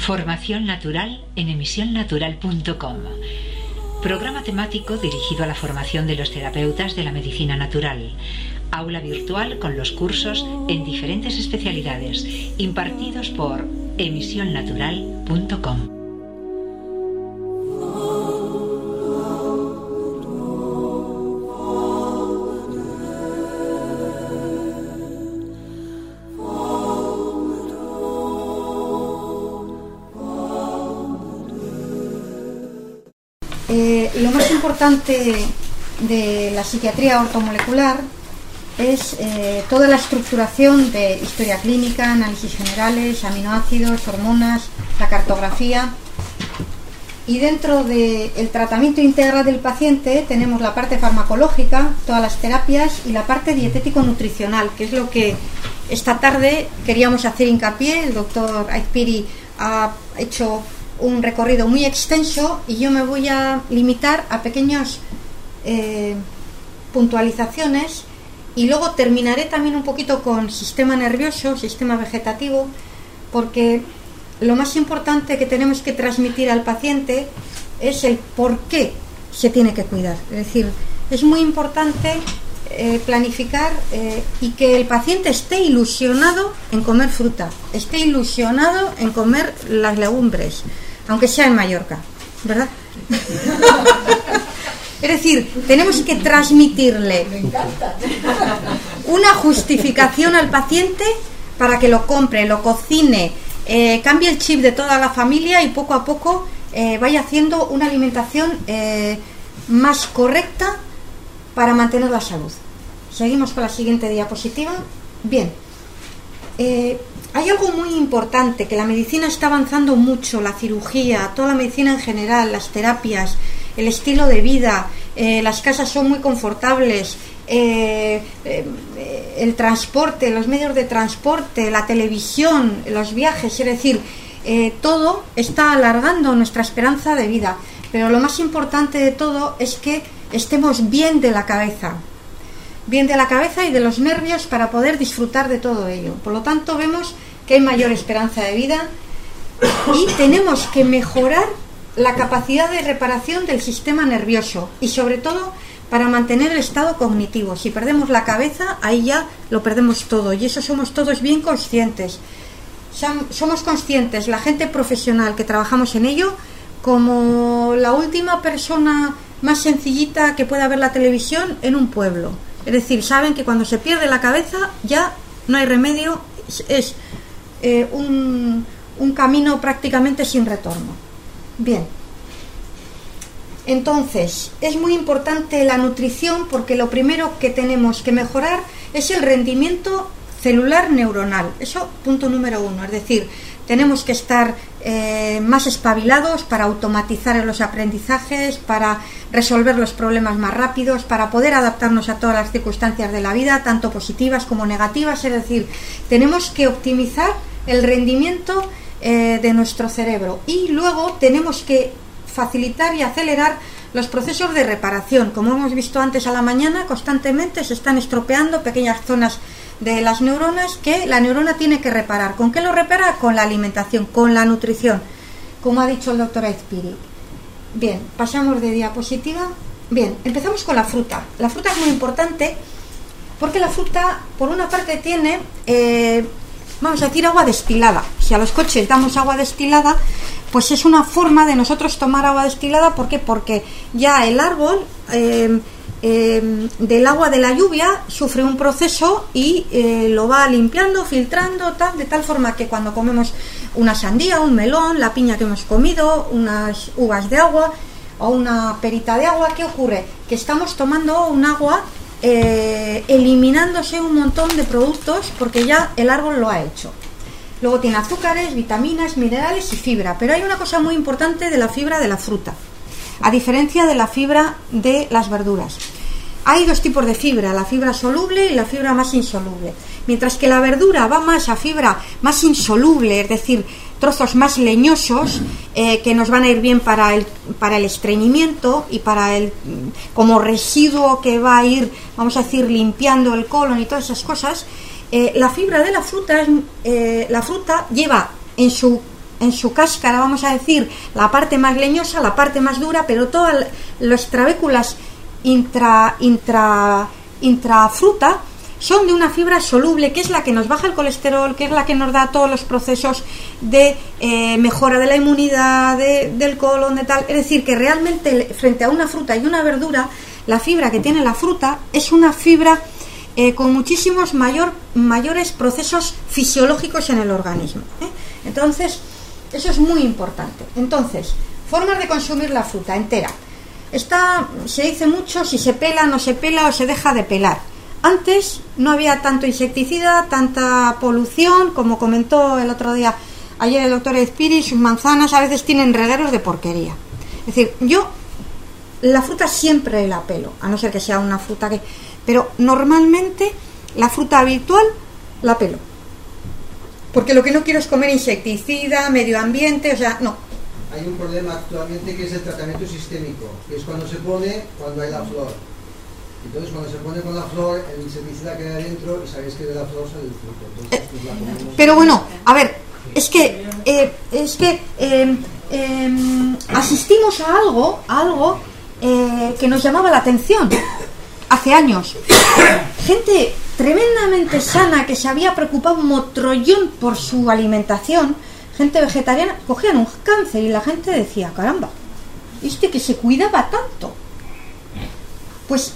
Formación natural en emisionnatural.com. Programa temático dirigido a la formación de los terapeutas de la medicina natural. Aula virtual con los cursos en diferentes especialidades impartidos por emisionnatural.com. importante de la psiquiatría ortomolecular es eh, toda la estructuración de historia clínica, análisis generales, aminoácidos, hormonas, la cartografía. Y dentro del tratamiento integral del paciente tenemos la parte farmacológica, todas las terapias y la parte dietético-nutricional, que es lo que esta tarde queríamos hacer hincapié. El doctor Aizpiri ha hecho un recorrido muy extenso y yo me voy a limitar a pequeñas eh, puntualizaciones y luego terminaré también un poquito con sistema nervioso, sistema vegetativo, porque lo más importante que tenemos que transmitir al paciente es el por qué se tiene que cuidar. Es decir, es muy importante eh, planificar eh, y que el paciente esté ilusionado en comer fruta, esté ilusionado en comer las legumbres, aunque sea en Mallorca, ¿verdad? es decir, tenemos que transmitirle una justificación al paciente para que lo compre, lo cocine, eh, cambie el chip de toda la familia y poco a poco eh, vaya haciendo una alimentación eh, más correcta para mantener la salud. Seguimos con la siguiente diapositiva. Bien. Hay algo muy importante, que la medicina está avanzando mucho, la cirugía, toda la medicina en general, las terapias, el estilo de vida, eh, las casas son muy confortables, eh, eh, el transporte, los medios de transporte, la televisión, los viajes, es decir, todo está alargando nuestra esperanza de vida. Pero lo más importante de todo es que estemos bien de la cabeza, bien de la cabeza y de los nervios para poder disfrutar de todo ello. Por lo tanto, vemos que hay mayor esperanza de vida y tenemos que mejorar la capacidad de reparación del sistema nervioso y sobre todo para mantener el estado cognitivo. Si perdemos la cabeza, ahí ya lo perdemos todo y eso somos todos bien conscientes. Somos conscientes, la gente profesional que trabajamos en ello, como la última persona más sencillita que pueda ver la televisión en un pueblo. Es decir, saben que cuando se pierde la cabeza ya no hay remedio, es, eh, un, un camino prácticamente sin retorno. Bien. Entonces, es muy importante la nutrición porque lo primero que tenemos que mejorar es el rendimiento celular neuronal. Eso, punto número uno. Es decir, tenemos que estar eh, más espabilados para automatizar los aprendizajes, para resolver los problemas más rápidos, para poder adaptarnos a todas las circunstancias de la vida, tanto positivas como negativas. Es decir, tenemos que optimizar el rendimiento eh, de nuestro cerebro y luego tenemos que facilitar y acelerar los procesos de reparación. Como hemos visto antes a la mañana, constantemente se están estropeando pequeñas zonas de las neuronas que la neurona tiene que reparar. ¿Con qué lo repara? Con la alimentación, con la nutrición, como ha dicho el doctor Aizpiri. Bien, pasamos de diapositiva. Bien, empezamos con la fruta. La fruta es muy importante porque la fruta, por una parte, tiene, eh, vamos a decir, agua destilada. Si a los coches damos agua destilada, pues es una forma de nosotros tomar agua destilada. ¿Por qué? Porque ya el árbol... Eh, Em, del agua de la lluvia sufre un proceso y eh, lo va limpiando, filtrando, tal, de tal forma que cuando comemos una sandía, un melón, la piña que hemos comido, unas uvas de agua o una perita de agua, ¿qué ocurre? Que estamos tomando un agua eh, eliminándose un montón de productos porque ya el árbol lo ha hecho. Luego tiene azúcares, vitaminas, minerales y fibra. Pero hay una cosa muy importante de la fibra de la fruta a diferencia de la fibra de las verduras. Hay dos tipos de fibra, la fibra soluble y la fibra más insoluble. Mientras que la verdura va más a fibra más insoluble, es decir, trozos más leñosos eh, que nos van a ir bien para el, para el estreñimiento y para el como residuo que va a ir, vamos a decir, limpiando el colon y todas esas cosas. Eh, la fibra de la fruta, eh, la fruta lleva en su en su cáscara, vamos a decir, la parte más leñosa, la parte más dura, pero todas las trabéculas intra, intra, intrafruta son de una fibra soluble, que es la que nos baja el colesterol, que es la que nos da todos los procesos de eh, mejora de la inmunidad, del colon, de tal. Es decir, que realmente frente a una fruta y una verdura, la fibra que tiene la fruta es una fibra eh, con muchísimos mayor, mayores procesos fisiológicos en el organismo. ¿eh? Entonces, eso es muy importante. Entonces, formas de consumir la fruta entera. Está, se dice mucho si se pela, no se pela o se deja de pelar. Antes no había tanto insecticida, tanta polución, como comentó el otro día ayer el doctor Espiri, sus manzanas a veces tienen regueros de porquería. Es decir, yo la fruta siempre la pelo, a no ser que sea una fruta que... Pero normalmente la fruta habitual la pelo. Porque lo que no quiero es comer insecticida, medio ambiente, o sea, no. Hay un problema actualmente que es el tratamiento sistémico, que es cuando se pone, cuando hay la flor. Entonces cuando se pone con la flor, el insecticida queda dentro y sabéis que de la flor sale el fruto. Eh, pues pero bueno, a ver, es que, eh, es que em, asistimos a algo, a algo eh, que nos llamaba la atención hace años. Gente tremendamente sana que se había preocupado un motrollón por su alimentación, gente vegetariana, cogían un cáncer y la gente decía, caramba, este que se cuidaba tanto. Pues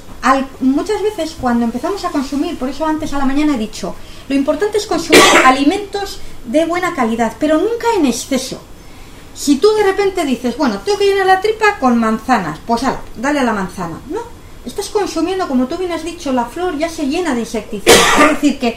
muchas veces cuando empezamos a consumir, por eso antes a la mañana he dicho, lo importante es consumir alimentos de buena calidad, pero nunca en exceso. Si tú de repente dices, bueno, tengo que llenar la tripa con manzanas, pues dale a la manzana. No, estás consumiendo, como tú bien has dicho, la flor ya se llena de insecticidas. Es decir, que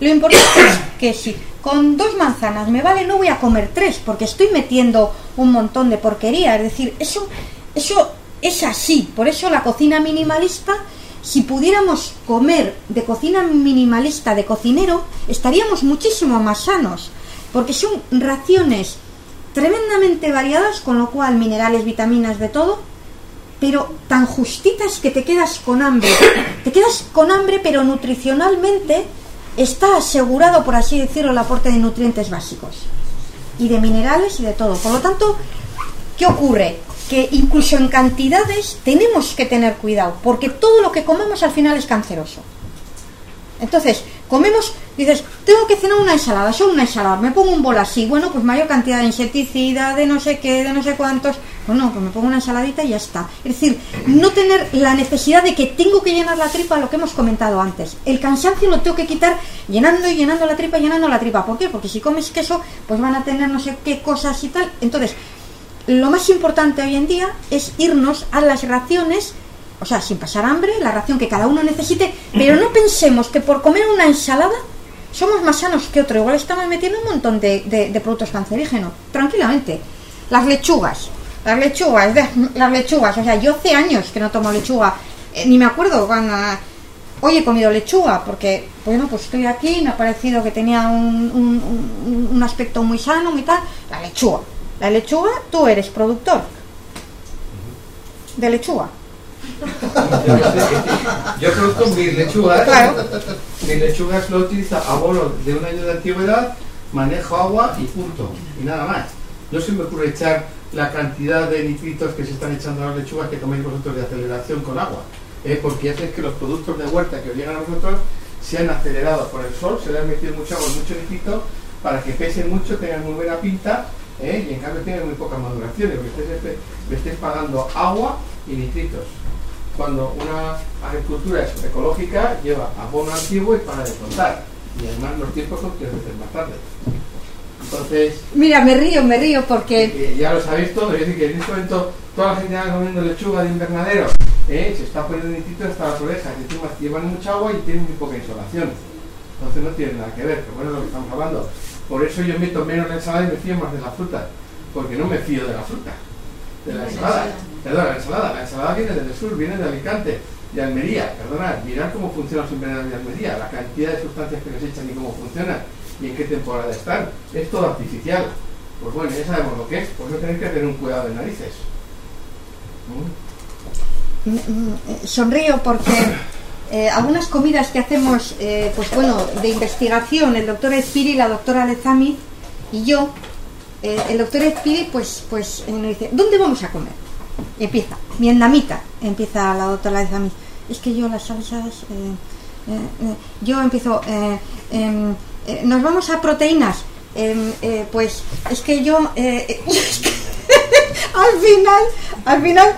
lo importante es que si con dos manzanas me vale, no voy a comer tres, porque estoy metiendo un montón de porquería. Es decir, eso, eso es así. Por eso la cocina minimalista, si pudiéramos comer de cocina minimalista de cocinero, estaríamos muchísimo más sanos. Porque son raciones tremendamente variadas, con lo cual minerales, vitaminas, de todo, pero tan justitas que te quedas con hambre. Te quedas con hambre, pero nutricionalmente está asegurado, por así decirlo, el aporte de nutrientes básicos. Y de minerales y de todo. Por lo tanto, ¿qué ocurre? que incluso en cantidades tenemos que tener cuidado, porque todo lo que comemos al final es canceroso. Entonces, comemos, dices, tengo que cenar una ensalada, solo una ensalada, me pongo un bol así, bueno, pues mayor cantidad de insecticida, de no sé qué, de no sé cuántos, bueno, pues me pongo una ensaladita y ya está. Es decir, no tener la necesidad de que tengo que llenar la tripa, lo que hemos comentado antes. El cansancio lo tengo que quitar llenando y llenando la tripa, llenando la tripa. ¿Por qué? Porque si comes queso, pues van a tener no sé qué cosas y tal. Entonces, lo más importante hoy en día es irnos a las raciones, o sea, sin pasar hambre, la ración que cada uno necesite, pero no pensemos que por comer una ensalada somos más sanos que otro. Igual estamos metiendo un montón de, productos cancerígenos, tranquilamente. Las lechugas, las lechugas, las lechugas, o sea, yo hace años que no tomo lechuga, eh, ni me acuerdo cuando hoy he comido lechuga, porque, bueno, pues estoy aquí, me ha parecido que tenía un, un aspecto muy sano y tal, la lechuga la lechuga, tú eres productor de lechuga. Yo produzco mis lechugas. Claro. Mis lechugas lo utilizo abono de un año de antigüedad, manejo agua y punto. Y nada más. No se me ocurre echar la cantidad de nitritos que se están echando a las lechugas que coméis vosotros de aceleración con agua. ¿eh? Porque hace que los productos de huerta que llegan a vosotros sean acelerados por el sol, se le han metido mucho agua, mucho nitrito, para que pesen mucho, tengan muy buena pinta ¿eh? y en cambio tiene muy pocas maduraciones, porque le estés pagando agua y nitritos. Cuando una agricultura es ecológica, lleva abono antiguo y para de contar. Y además los tiempos son tres veces más tarde. Entonces. Mira, me río, me río porque. ya lo sabéis todo, es decir, que en este momento toda la gente va comiendo lechuga de invernadero, ¿eh? se está poniendo nitritos hasta las orejas, y encima llevan mucha agua y tienen muy poca insolación. Entonces no tiene nada que ver, pero bueno, lo que estamos hablando. Por eso yo meto menos la ensalada y me fío más de la fruta. Porque no me fío de la fruta. De la ensalada. Perdón, la ensalada. La ensalada viene del sur, viene de Alicante, de Almería. Perdona, mirad cómo funcionan los invernaderos de Almería, la cantidad de sustancias que les echan y cómo funcionan y en qué temporada están. Es todo artificial. Pues bueno, ya sabemos lo que es. Pues no tenéis que tener un cuidado de narices. ¿Mm? Mm, sonrío porque eh, algunas comidas que hacemos, eh, pues bueno, de investigación, el doctor Espiri, la doctora Lezami y yo, eh, el doctor Espiri pues, pues nos dice, ¿dónde vamos a comer? Y empieza, vietnamita, empieza la doctora mí, es que yo las salsas, yo empiezo, em, nos vamos a proteínas, em, pues es que yo, al final, al final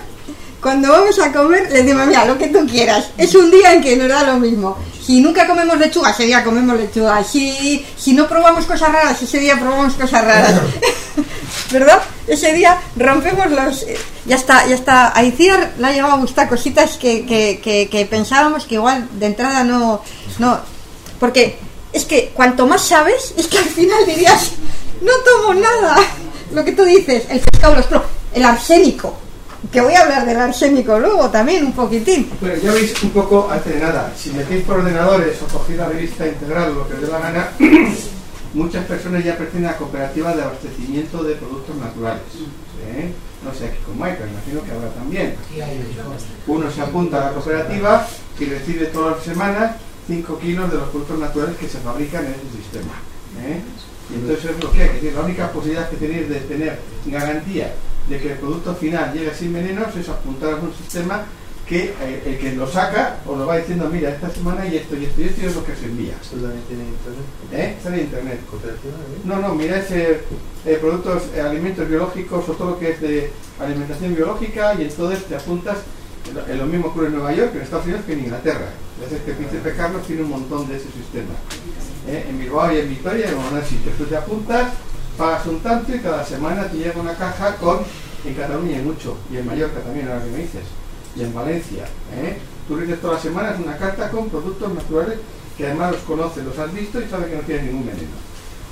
cuando vamos a comer, le decimos, mira, lo que tú quieras. Es un día en que nos da lo mismo. Si nunca comemos lechuga, ese día comemos lechuga. Si, si no probamos cosas raras, ese día probamos cosas raras. ¿Verdad? Ese día rompemos los... Ya está, ya está. A Iciar le ha llegado a gustar cositas que, que, que, pensábamos que igual de entrada no... no Porque es que cuanto más sabes, es que al final dirías, no tomo nada. Lo que tú dices, el pescado, los el arsénico que voy a hablar del arsénico luego también un poquitín. Bueno, ya veis un poco, antes de nada, si metéis por ordenadores o cogéis la revista integral o lo que os dé la gana, muchas personas ya pertenecen a cooperativas de abastecimiento de productos naturales. ¿eh? No sé, aquí con Michael, imagino que habrá también. Uno se apunta a la cooperativa y recibe todas las semanas 5 kilos de los productos naturales que se fabrican en ese sistema. ¿eh? Y entonces es lo que hay, que decir, la única posibilidad que tenéis de tener garantía de que el producto final llegue sin venenos es apuntar a un sistema que eh, el que lo saca os lo va diciendo, mira, esta semana y esto y esto y esto es lo que se envía. ¿Esto también tiene internet? ¿Eh? Está en internet. ¿eh? No, no, mira, ese eh, productos, alimentos biológicos o todo lo que es de alimentación biológica y entonces te apuntas en lo mismo ocurre en Nueva York, en Estados Unidos que en Inglaterra. Es que Príncipe Carlos tiene un montón de ese sistema. En Bilbao y en Victoria en algunos sitios. Tú te apuntas pagas un tanto y cada semana te llega una caja con, en Cataluña hay mucho, y en Mallorca también, ahora que me dices, y en Valencia. ¿eh? Tú recibes todas las semanas una carta con productos naturales que además los conoces, los has visto y sabes que no tienen ningún veneno.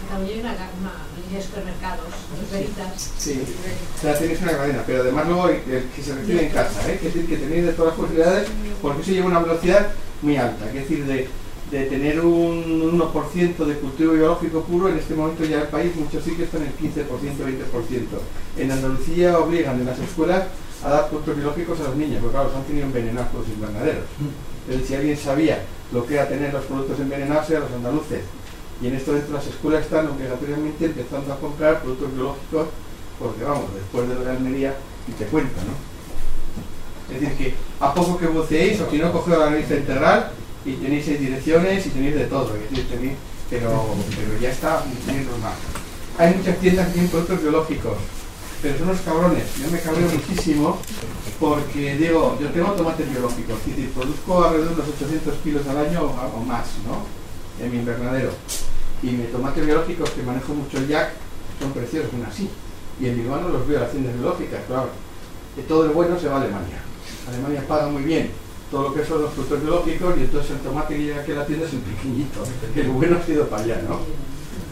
También hay una, una línea de supermercados, veritas. Sí, o sea, tienes una cadena, pero además luego el, que se recibe en casa, ¿eh? es decir, que tenéis de todas las posibilidades, porque eso lleva una velocidad muy alta, es decir, de de tener un 1% de cultivo biológico puro, en este momento ya el país, muchos sitios están en el 15%, 20%. En Andalucía obligan en las escuelas a dar productos biológicos a los niños, porque claro, los han tenido envenenados por los invernaderos. Entonces, si alguien sabía lo que era tener los productos envenenados, eran los andaluces. Y en esto dentro las escuelas están obligatoriamente empezando a comprar productos biológicos, porque vamos, después de de Almería, y te cuento, ¿no? Es decir, que a poco que buceéis, o si no cogéis la nariz integral, y tenéis seis direcciones y tenéis de todo, pero, pero ya está muy normal. Hay muchas tiendas que tienen productos biológicos, pero son unos cabrones. Yo me cabreo muchísimo porque digo, yo tengo tomates biológicos, es decir, produzco alrededor de unos 800 kilos al año o, más, ¿no? En mi invernadero. Y mis tomates biológicos, que manejo mucho el Jack, son preciosos, son así. Y en mi mano los veo las tiendas biológicas, claro. Que todo el bueno se va a Alemania. Alemania paga muy bien todo lo que son los frutos biológicos y entonces el tomate que llega aquí a la tienda es un pequeñito, que el bueno ha sido para allá, ¿no?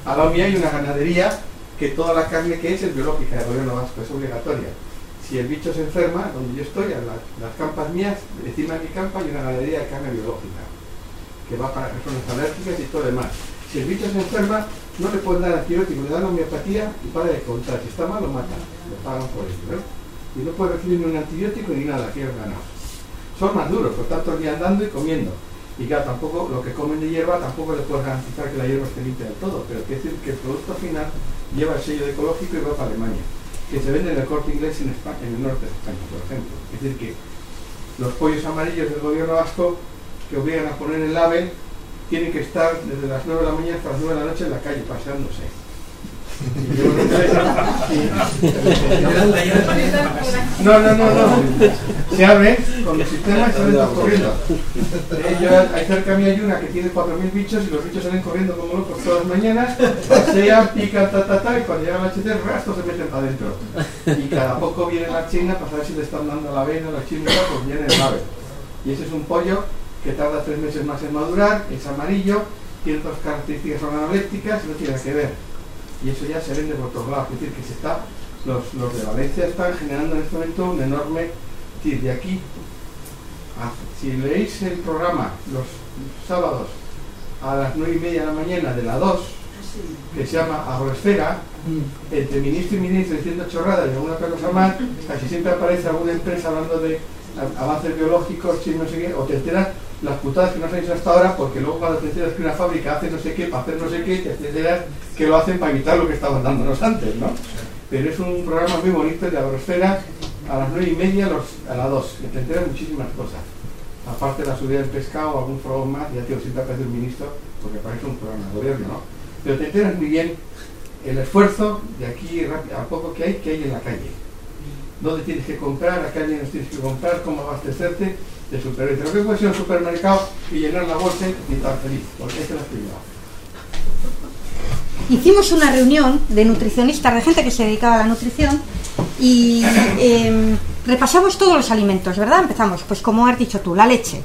A la hay una ganadería que toda la carne que es es biológica, el gobierno vasco, es obligatoria. Si el bicho se enferma, donde yo estoy, a las campas mías, encima de mi campa hay una ganadería de carne biológica, que va para personas alérgicas y todo demás. Si el bicho se enferma, no le pueden dar antibiótico, le dan homeopatía y para de contar. Si está mal, lo matan, le pagan por ello. ¿eh? Y no puede recibir ni un antibiótico ni nada, que es ganado son más duros, por tanto día andando y comiendo. Y claro, tampoco lo que comen de hierba tampoco le puedes garantizar que la hierba esté limpia del todo, pero quiere decir que el producto final lleva el sello de ecológico y va para Alemania, que se vende en el corte inglés en, España, en el norte de España, por ejemplo. Es decir, que los pollos amarillos del gobierno vasco que obligan a poner el label tienen que estar desde las 9 de la mañana hasta las 9 de la noche en la calle paseándose no, no, no, no. Se abre con el sistema y salen todos corriendo. Eh, hay cerca mí hay una que tiene 4.000 bichos y los bichos salen corriendo como locos todas las mañanas, pasean, pican, ta, ta, ta, y cuando llega la HT, el resto se meten para adentro. Y cada poco viene la china para saber si le están dando la avena, la china, pues viene el ave. Y ese es un pollo que tarda tres meses más en madurar, es amarillo, tiene otras características organolépticas no tiene que ver y eso ya se vende por todos lados. Es decir, que se está, los, de Valencia están generando en este momento un enorme. Es de aquí, si leéis el programa los sábados a las 9 y media de la mañana de la 2, que se llama Agroesfera, entre ministro y ministro diciendo chorradas y alguna cosa más, casi siempre aparece alguna empresa hablando de avances biológicos, no sé qué, o te enteras las putadas que nos han hecho hasta ahora, porque luego cuando te enteras que una fábrica hace no sé qué, para hacer no sé qué, te enteras que lo hacen para evitar lo que estaban dándonos antes, ¿no? Pero es un programa muy bonito de Agrosfera a las nueve y media a las dos, que te enteras muchísimas cosas. Aparte de la subida del pescado, algún programa más, ya te siempre aparece un ministro, porque parece un programa de gobierno, ¿no? Pero te enteras muy bien el esfuerzo de aquí a poco que hay, que hay en la calle. Dónde tienes que comprar, a qué nos tienes que comprar, cómo abastecerte de supermercado. Lo que puede ser un supermercado y llenar la bolsa y estar feliz, porque es que la Hicimos una reunión de nutricionistas, de gente que se dedicaba a la nutrición, y em, repasamos todos los alimentos, ¿verdad? Empezamos, pues como has dicho tú, la leche.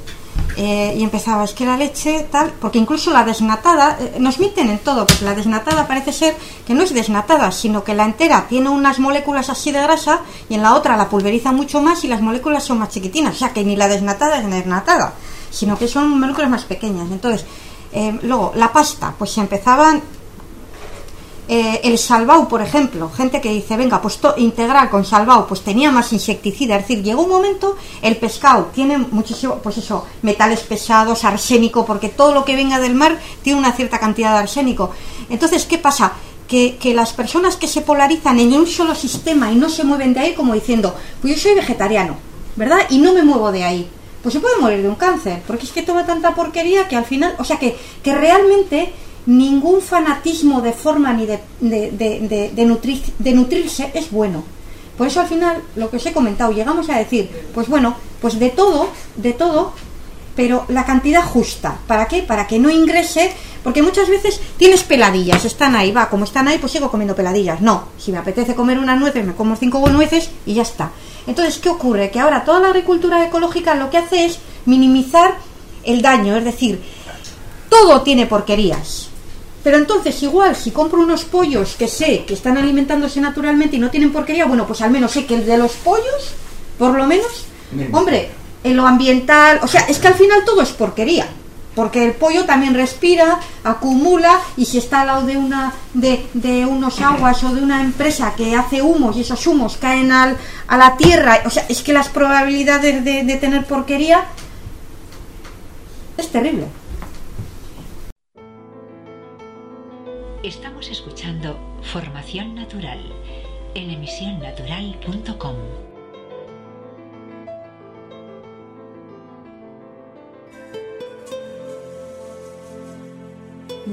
Eh, y empezaba, es que la leche tal, porque incluso la desnatada, eh, nos mienten en todo, porque la desnatada parece ser que no es desnatada, sino que la entera tiene unas moléculas así de grasa y en la otra la pulveriza mucho más y las moléculas son más chiquitinas, o sea que ni la desnatada es desnatada, sino que son moléculas más pequeñas. Entonces, eh, luego, la pasta, pues se empezaban eh, el salvau, por ejemplo, gente que dice, venga, pues integral con salvau, pues tenía más insecticida, es decir, llegó un momento, el pescado tiene muchísimo, pues eso, metales pesados, arsénico, porque todo lo que venga del mar tiene una cierta cantidad de arsénico. Entonces, ¿qué pasa? Que, que, las personas que se polarizan en un solo sistema y no se mueven de ahí, como diciendo, pues yo soy vegetariano, ¿verdad? Y no me muevo de ahí. Pues se puede morir de un cáncer, porque es que toma tanta porquería que al final, o sea que, que realmente ningún fanatismo de forma ni de, de, de, nutrirse es bueno. Por eso al final, lo que os he comentado, llegamos a decir, pues bueno, pues de todo, de todo, pero la cantidad justa. ¿Para qué? Para que no ingrese, porque muchas veces tienes peladillas, están ahí, va, como están ahí, pues sigo comiendo peladillas. No, si me apetece comer unas nueces, me como cinco nueces y ya está. Entonces, ¿qué ocurre? Que ahora toda la agricultura ecológica lo que hace es minimizar el daño, es decir, todo tiene porquerías. Pero entonces, igual, si compro unos pollos que sé que están alimentándose naturalmente y no tienen porquería, bueno, pues al menos sé que el de los pollos, por lo menos, hombre, en lo ambiental, o sea, es que al final todo es porquería. Porque el pollo también respira, acumula y si está al lado de una de, de unos aguas o de una empresa que hace humos y esos humos caen al, a la tierra, o sea, es que las probabilidades de, de tener porquería es terrible. Estamos escuchando Formación Natural en emisionnatural.com.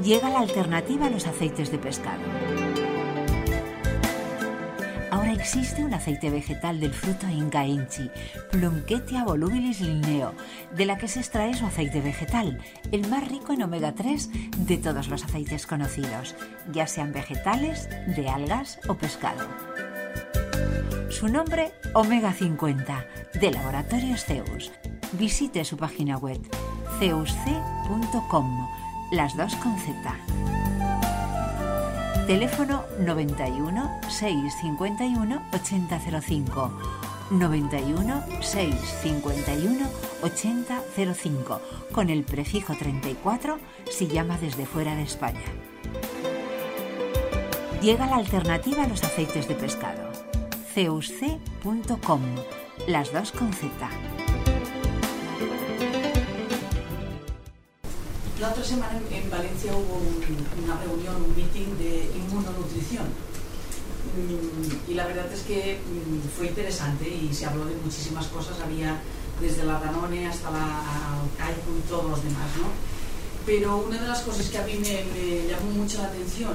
Llega la alternativa a los aceites de pescado existe un aceite vegetal del fruto Ingainchi, Plumquetia volubilis linneo, de la que se extrae su aceite vegetal, el más rico en omega 3 de todos los aceites conocidos, ya sean vegetales, de algas o pescado. Su nombre, Omega 50, de Laboratorios Zeus. Visite su página web, zeusc.com, las dos con Z. Teléfono 91 651 8005. 91 651 8005 con el prefijo 34 si llama desde fuera de España. Llega la alternativa a los aceites de pescado. ceusc.com, las dos con Z. La otra semana en Valencia hubo una reunión, un meeting de inmunonutrición. Mm, y la verdad es que mm, fue interesante y se habló de muchísimas cosas. Había desde la Danone hasta la Kaiku y todos los demás. ¿no? Pero una de las cosas que a mí me, me llamó mucho la atención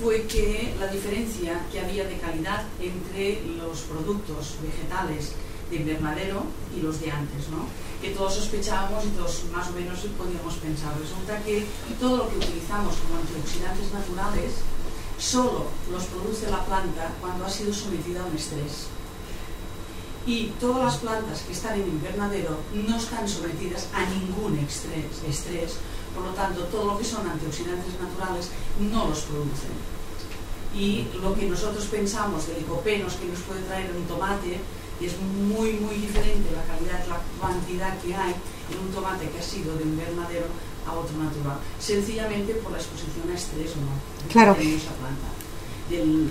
fue que la diferencia que había de calidad entre los productos vegetales de invernadero y los de antes, ¿no? que todos sospechábamos y todos más o menos podíamos pensar. Resulta que todo lo que utilizamos como antioxidantes naturales solo los produce la planta cuando ha sido sometida a un estrés. Y todas las plantas que están en invernadero no están sometidas a ningún estrés, estrés por lo tanto todo lo que son antioxidantes naturales no los producen. Y lo que nosotros pensamos de licopenos que nos puede traer un tomate y es muy, muy diferente la calidad, la cantidad que hay en un tomate que ha sido de invernadero a otro natural, sencillamente por la exposición a estrés o no claro. de esa planta.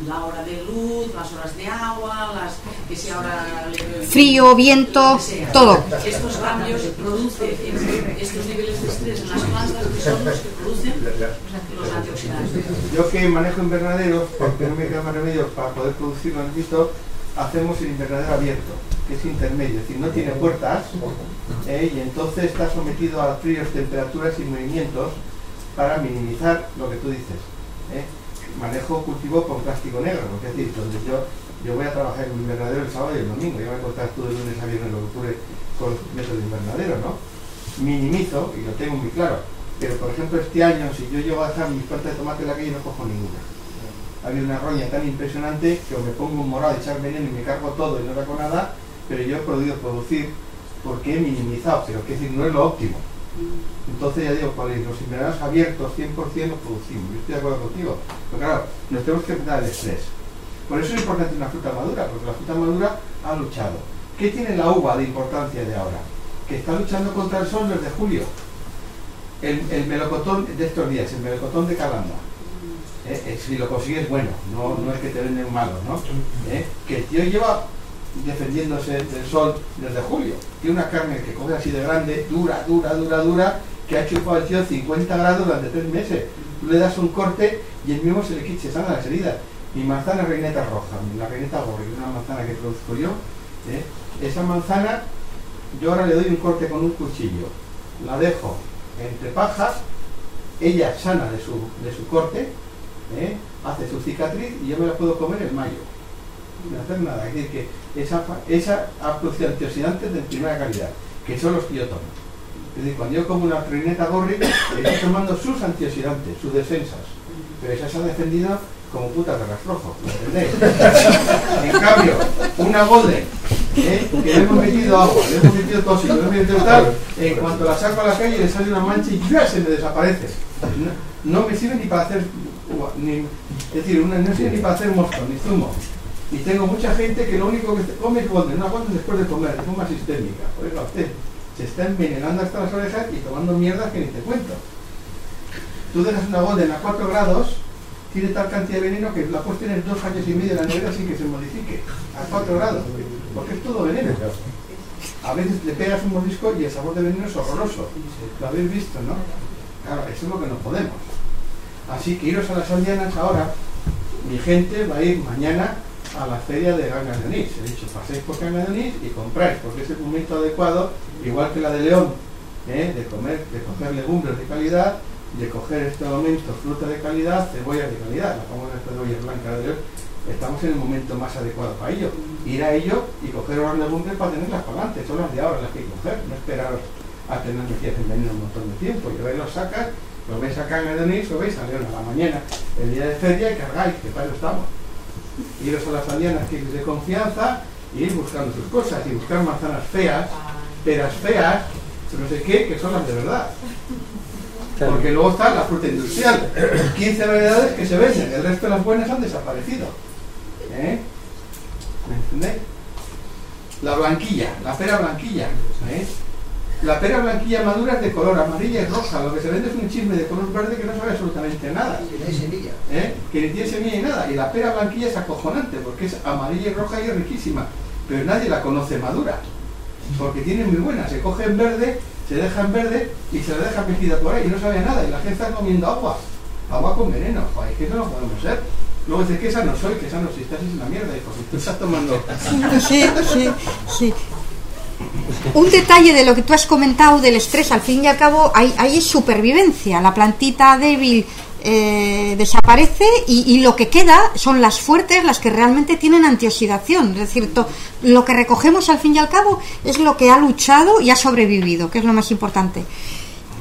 la hora de luz, las horas de agua, las, que si ahora frío, viento, todo. Estos cambios producen estos niveles de estrés en las plantas que son los que producen los antioxidantes. Yo que manejo invernaderos, porque no me queda más remedio para poder producirlo en visto, hacemos el invernadero abierto, que es intermedio, es decir, no tiene puertas ¿eh? y entonces está sometido a fríos, temperaturas y movimientos para minimizar lo que tú dices. ¿eh? Manejo cultivo con plástico negro, es decir, donde yo, yo voy a trabajar en un invernadero el sábado y el domingo, yo voy a contar tú de lunes a viernes lo que ocurre con los métodos de invernadero, ¿no? Minimizo, y lo tengo muy claro, pero por ejemplo este año, si yo llevo a dejar mis plantas de tomate en la calle, no cojo ninguna. Ha habido una roña tan impresionante que o me pongo un morado, echar veneno y me cargo todo y no saco nada, pero yo he podido producir porque he minimizado, pero que decir, no es lo óptimo. Entonces ya digo, con los invernaderos abiertos 100% los producimos. Yo estoy de acuerdo contigo. Pero claro, nos tenemos que enfrentar el estrés. Por eso es importante una fruta madura, porque la fruta madura ha luchado. ¿Qué tiene la uva de importancia de ahora? Que está luchando contra el sol desde julio. El, melocotón de estos días, el melocotón de calanda. Eh, eh, si lo consigues, bueno, no, no es que te venden malo, ¿no? Eh, que el tío lleva defendiéndose del sol desde julio. Tiene una carne que coge así de grande, dura, dura, dura, dura, que ha chupado el tío 50 grados durante tres meses. Tú le das un corte y el mismo se le quita, se sana las heridas. Mi manzana reineta roja, la reineta gorri, una manzana que produzco yo. Esa manzana, yo ahora le doy un corte con un cuchillo, la dejo entre pajas, ella sana de su, de su corte, ¿eh? hace su cicatriz y yo me la puedo comer en mayo sin hacer nada. Es decir, que esa, esa antioxidantes de primera calidad, que son los que yo tomo. Es decir, cuando yo como una trineta gorri, estoy tomando sus antioxidantes, sus defensas. Pero esa se ha defendido como puta de rastrojo, entendéis? en cambio, una golden, ¿eh? que le hemos metido agua, le hemos metido tóxico, le hemos metido tal, en cuanto la saco a la calle le sale una mancha y ya se me desaparece. No, me sirve ni para hacer, es decir, no sirve ni para hacer mosto, ni zumo. Y tengo mucha gente que lo único que come es golden, una golden después de comer, es forma sistémica. Oiga usted, se está envenenando hasta las orejas y tomando mierda que ni te cuento. Tú dejas una golden a 4 grados, tiene tal cantidad de veneno que la puedes tener dos años y medio en la nevera sin que se modifique, a 4 grados, porque es todo veneno. A veces le pegas un mordisco y el sabor de veneno es horroroso. Lo habéis visto, ¿no? Claro, eso es lo que no podemos. Así que iros a las aldeanas ahora, mi gente va a ir mañana a la feria de Ganga de Onís. He dicho, paséis por Ganga de Onís y compráis, porque es el momento adecuado, igual que la de León, ¿eh? de comer, de coger legumbres de calidad, de coger este momento fruta de calidad, cebollas de calidad, la famosa cebolla blanca de León. Estamos en el momento más adecuado para ello. Ir a ello y coger las legumbres para tenerlas para adelante. Son las de ahora las que hay que coger, no esperaros a tener metidas en veneno un montón de tiempo. Y los sacas, lo veis acá en Onís, lo veis a León a la mañana, el día de feria y cargáis, que para eso estamos iros a las alianas que de confianza y ir buscando sus cosas y buscar manzanas feas, peras feas, no sé qué, que son las de verdad. Porque luego está la fruta industrial, 15 variedades que se venden, el resto de las buenas han desaparecido. ¿Eh? ¿Me entendéis? La blanquilla, la pera blanquilla. ¿eh? La pera blanquilla madura es de color amarilla y roja. Lo que se vende es un chisme de color verde que no sabe absolutamente nada. semilla. ¿Eh? Que ni tiene semilla ni nada. Y la pera blanquilla es acojonante porque es amarilla y roja y es riquísima. Pero nadie la conoce madura. Porque tiene muy buena. Se coge en verde, se deja en verde y se la deja metida por ahí y no sabe nada. Y la gente está comiendo agua. Agua con veneno. Joder, que eso no podemos ser. Luego dices que esa no soy, que esa no existe, es una mierda, hijo. Tú estás tomando. Sí, sí, sí. Un detalle de lo que tú has comentado del estrés, al fin y al cabo, hay, hay supervivencia. La plantita débil eh, desaparece y, lo que queda son las fuertes, las que realmente tienen antioxidación. Es decir, lo que recogemos al fin y al cabo es lo que ha luchado y ha sobrevivido, que es lo más importante.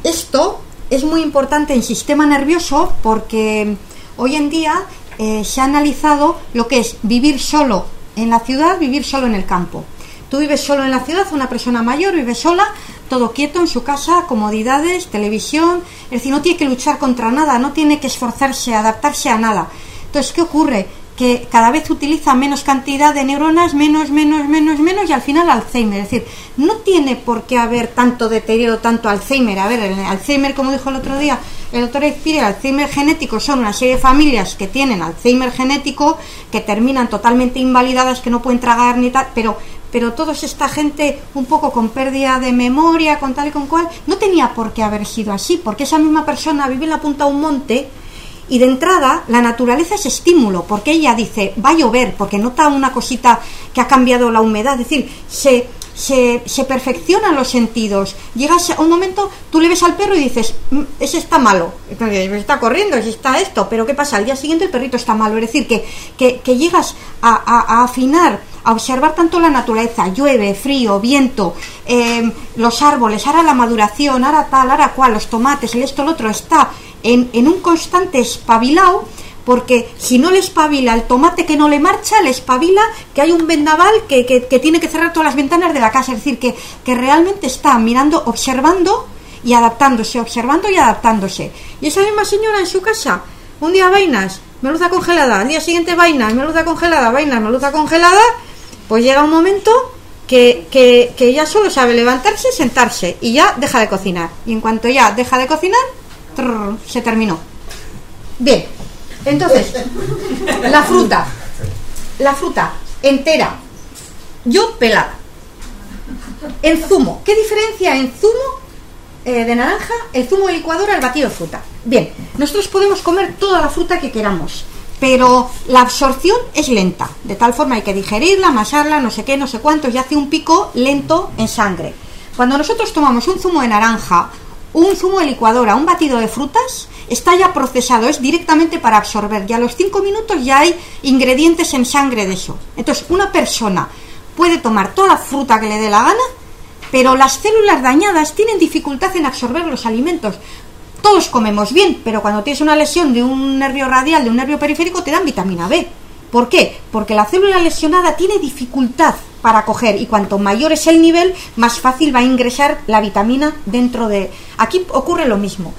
Esto es muy importante en sistema nervioso porque hoy en día eh, se ha analizado lo que es vivir solo en la ciudad, vivir solo en el campo. Tú vives solo en la ciudad, una persona mayor vive sola, todo quieto en su casa, comodidades, televisión, es decir, no tiene que luchar contra nada, no tiene que esforzarse, adaptarse a nada. Entonces, ¿qué ocurre? que cada vez utiliza menos cantidad de neuronas, menos, menos, menos, menos, y al final Alzheimer. Es decir, no tiene por qué haber tanto deterioro, tanto Alzheimer. A ver, el Alzheimer, como dijo el otro día el doctor Espire, Alzheimer genético son una serie de familias que tienen Alzheimer genético, que terminan totalmente invalidadas, que no pueden tragar ni tal, pero pero toda esta gente un poco con pérdida de memoria, con tal y con cual, no tenía por qué haber sido así, porque esa misma persona vive en la punta de un monte y de entrada la naturaleza es estímulo, porque ella dice, va a llover, porque nota una cosita que ha cambiado la humedad, es decir, se, se, se perfeccionan los sentidos. Llegas a un momento, tú le ves al perro y dices, mm, ese está malo, está corriendo, ese está esto, pero ¿qué pasa? Al día siguiente el perrito está malo, es decir, que, que, llegas a, afinar a observar tanto la naturaleza, llueve, frío, viento, eh, los árboles, ahora la maduración, ahora tal, ahora cual, los tomates, el esto, el otro, está en, en un constante espabilado porque si no le espabila el tomate que no le marcha, le espabila que hay un vendaval que, que, tiene que cerrar todas las ventanas de la casa, es decir, que, que realmente está mirando, observando y adaptándose, observando y adaptándose. Y esa misma señora en su casa, un día vainas, meluza congelada, al día siguiente vainas, meluza congelada, vainas, meluza congelada, pues llega un momento que, que, ya solo sabe levantarse y sentarse y ya deja de cocinar. Y en cuanto ya deja de cocinar, se terminó. Bien, entonces, la fruta, la fruta entera, yo pelada. El zumo, ¿qué diferencia en zumo eh, de naranja, el zumo de licuadora, el batido de fruta? Bien, nosotros podemos comer toda la fruta que queramos, pero la absorción es lenta, de tal forma hay que digerirla, amasarla, no sé qué, no sé cuántos, y hace un pico lento en sangre. Cuando nosotros tomamos un zumo de naranja, un zumo de licuadora, un batido de frutas, está ya procesado, es directamente para absorber. Ya a los 5 minutos ya hay ingredientes en sangre de eso. Entonces, una persona puede tomar toda la fruta que le dé la gana, pero las células dañadas tienen dificultad en absorber los alimentos. Todos comemos bien, pero cuando tienes una lesión de un nervio radial, de un nervio periférico, te dan vitamina B. ¿Por qué? Porque la célula lesionada tiene dificultad para coger y cuanto mayor es el nivel, más fácil va a ingresar la vitamina dentro de... Aquí ocurre lo mismo.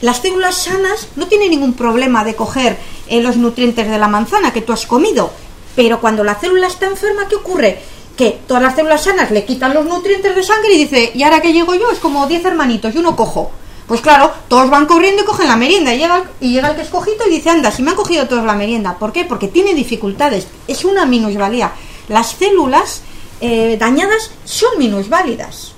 Las células sanas no tienen ningún problema de coger eh, los nutrientes de la manzana que tú has comido, pero cuando la célula está enferma, ¿qué ocurre? Que todas las células sanas le quitan los nutrientes de sangre y dice, y ahora que llego yo es como 10 hermanitos y uno cojo. Pues claro, todos van corriendo y cogen la merienda y llega, y llega el que es cojito y dice, anda, si me han cogido todos la merienda. ¿Por qué? Porque tiene dificultades, es una minusvalía. Las células eh, dañadas son minusválidas.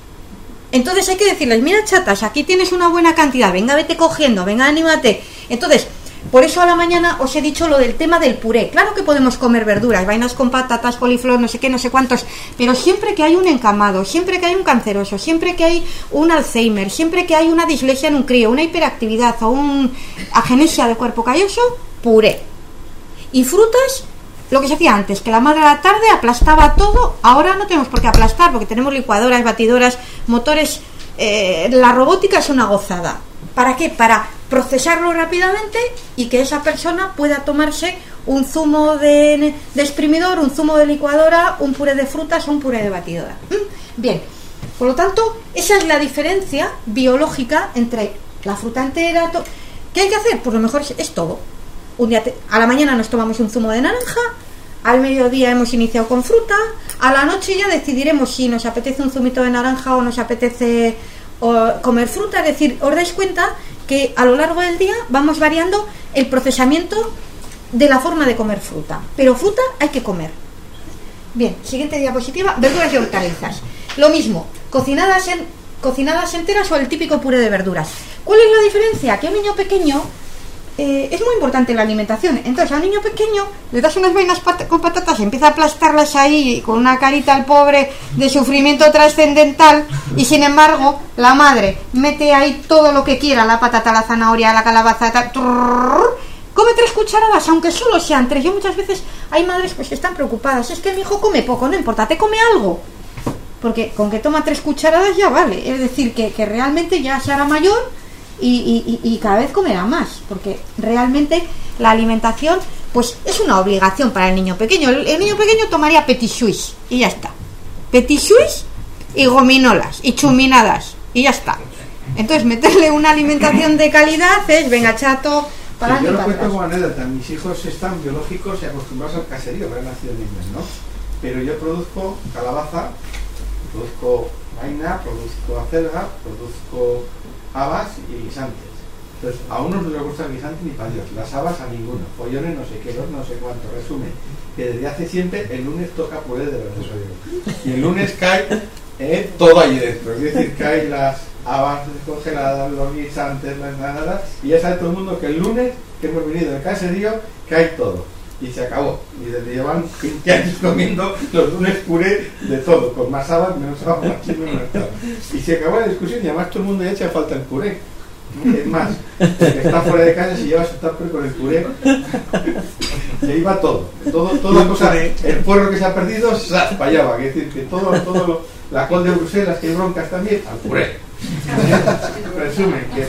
Entonces hay que decirles, mira chatas, aquí tienes una buena cantidad, venga, vete cogiendo, venga, anímate. Entonces, por eso a la mañana os he dicho lo del tema del puré. Claro que podemos comer verduras, vainas con patatas, coliflor, no sé qué, no sé cuántos, pero siempre que hay un encamado, siempre que hay un canceroso, siempre que hay un Alzheimer, siempre que hay una dislexia en un crío, una hiperactividad o una agenesia de cuerpo calloso, puré. Y frutas, lo que se hacía antes, que la madre a la tarde aplastaba todo, ahora no tenemos por qué aplastar porque tenemos licuadoras, batidoras, motores. Eh, la robótica es una gozada. ¿Para qué? Para procesarlo rápidamente y que esa persona pueda tomarse un zumo de, de exprimidor, un zumo de licuadora, un puré de frutas o un puré de batidora. Bien, por lo tanto, esa es la diferencia biológica entre la fruta entera. ¿Qué hay que hacer? Pues lo mejor es todo un día a la mañana nos tomamos un zumo de naranja, al mediodía hemos iniciado con fruta, a la noche ya decidiremos si nos apetece un zumito de naranja o nos apetece comer fruta, es decir, os dais cuenta que a lo largo del día vamos variando el procesamiento de la forma de comer fruta, pero fruta hay que comer. Bien, siguiente diapositiva, verduras y hortalizas. Lo mismo, cocinadas en cocinadas enteras o el típico puré de verduras. ¿Cuál es la diferencia? Que un niño pequeño eh, es muy importante la alimentación. Entonces, a un niño pequeño le das unas vainas con patatas, empieza a aplastarlas ahí con una carita al pobre de sufrimiento trascendental y sin embargo la madre mete ahí todo lo que quiera, la patata, la zanahoria, la calabaza, come tres cucharadas, aunque solo sean tres. Yo muchas veces hay madres pues que están preocupadas, es que mi hijo come poco, no importa, te come algo. Porque con que toma tres cucharadas ya vale. Es decir, que, que realmente ya se hará mayor y, cada vez comerá más, porque realmente la alimentación pues es una obligación para el niño pequeño. El, niño pequeño tomaría petit suisse y ya está. Petit suisse y gominolas y chuminadas y ya está. Entonces meterle una alimentación de calidad es, venga chato, para yo adelante y lo cuento como anécdota. Mis hijos están biológicos y acostumbrados al caserío, han nacido en islas, ¿no? Pero yo produzco calabaza, produzco vaina, produzco acelga, produzco habas y guisantes. Entonces, a unos no les gusta el guisante ni para Dios, las habas a ninguno, pollones no sé qué, dos no sé cuánto. Resumen, que desde hace siempre el lunes toca puré de verdura. Y el lunes cae eh, todo ahí dentro, es decir, caen las habas descongeladas, los guisantes, las nada, y ya sabe todo el mundo que el lunes que hemos venido del caserío cae todo. Y se acabó. Y desde llevan 15 años comiendo los lunes puré de todo, con más habas, menos habas, más chino, menos tal. Y se acabó la discusión y además todo el mundo ya echa falta el puré. Es más, el que está fuera de casa si lleva su tupper con el puré, y ahí va todo. Todo, toda cosa, el puerro que se ha perdido, ¡zas! para allá va. Es decir, que todo, todo lo- la col de Bruselas, que hay broncas también, al puré. Resumen, que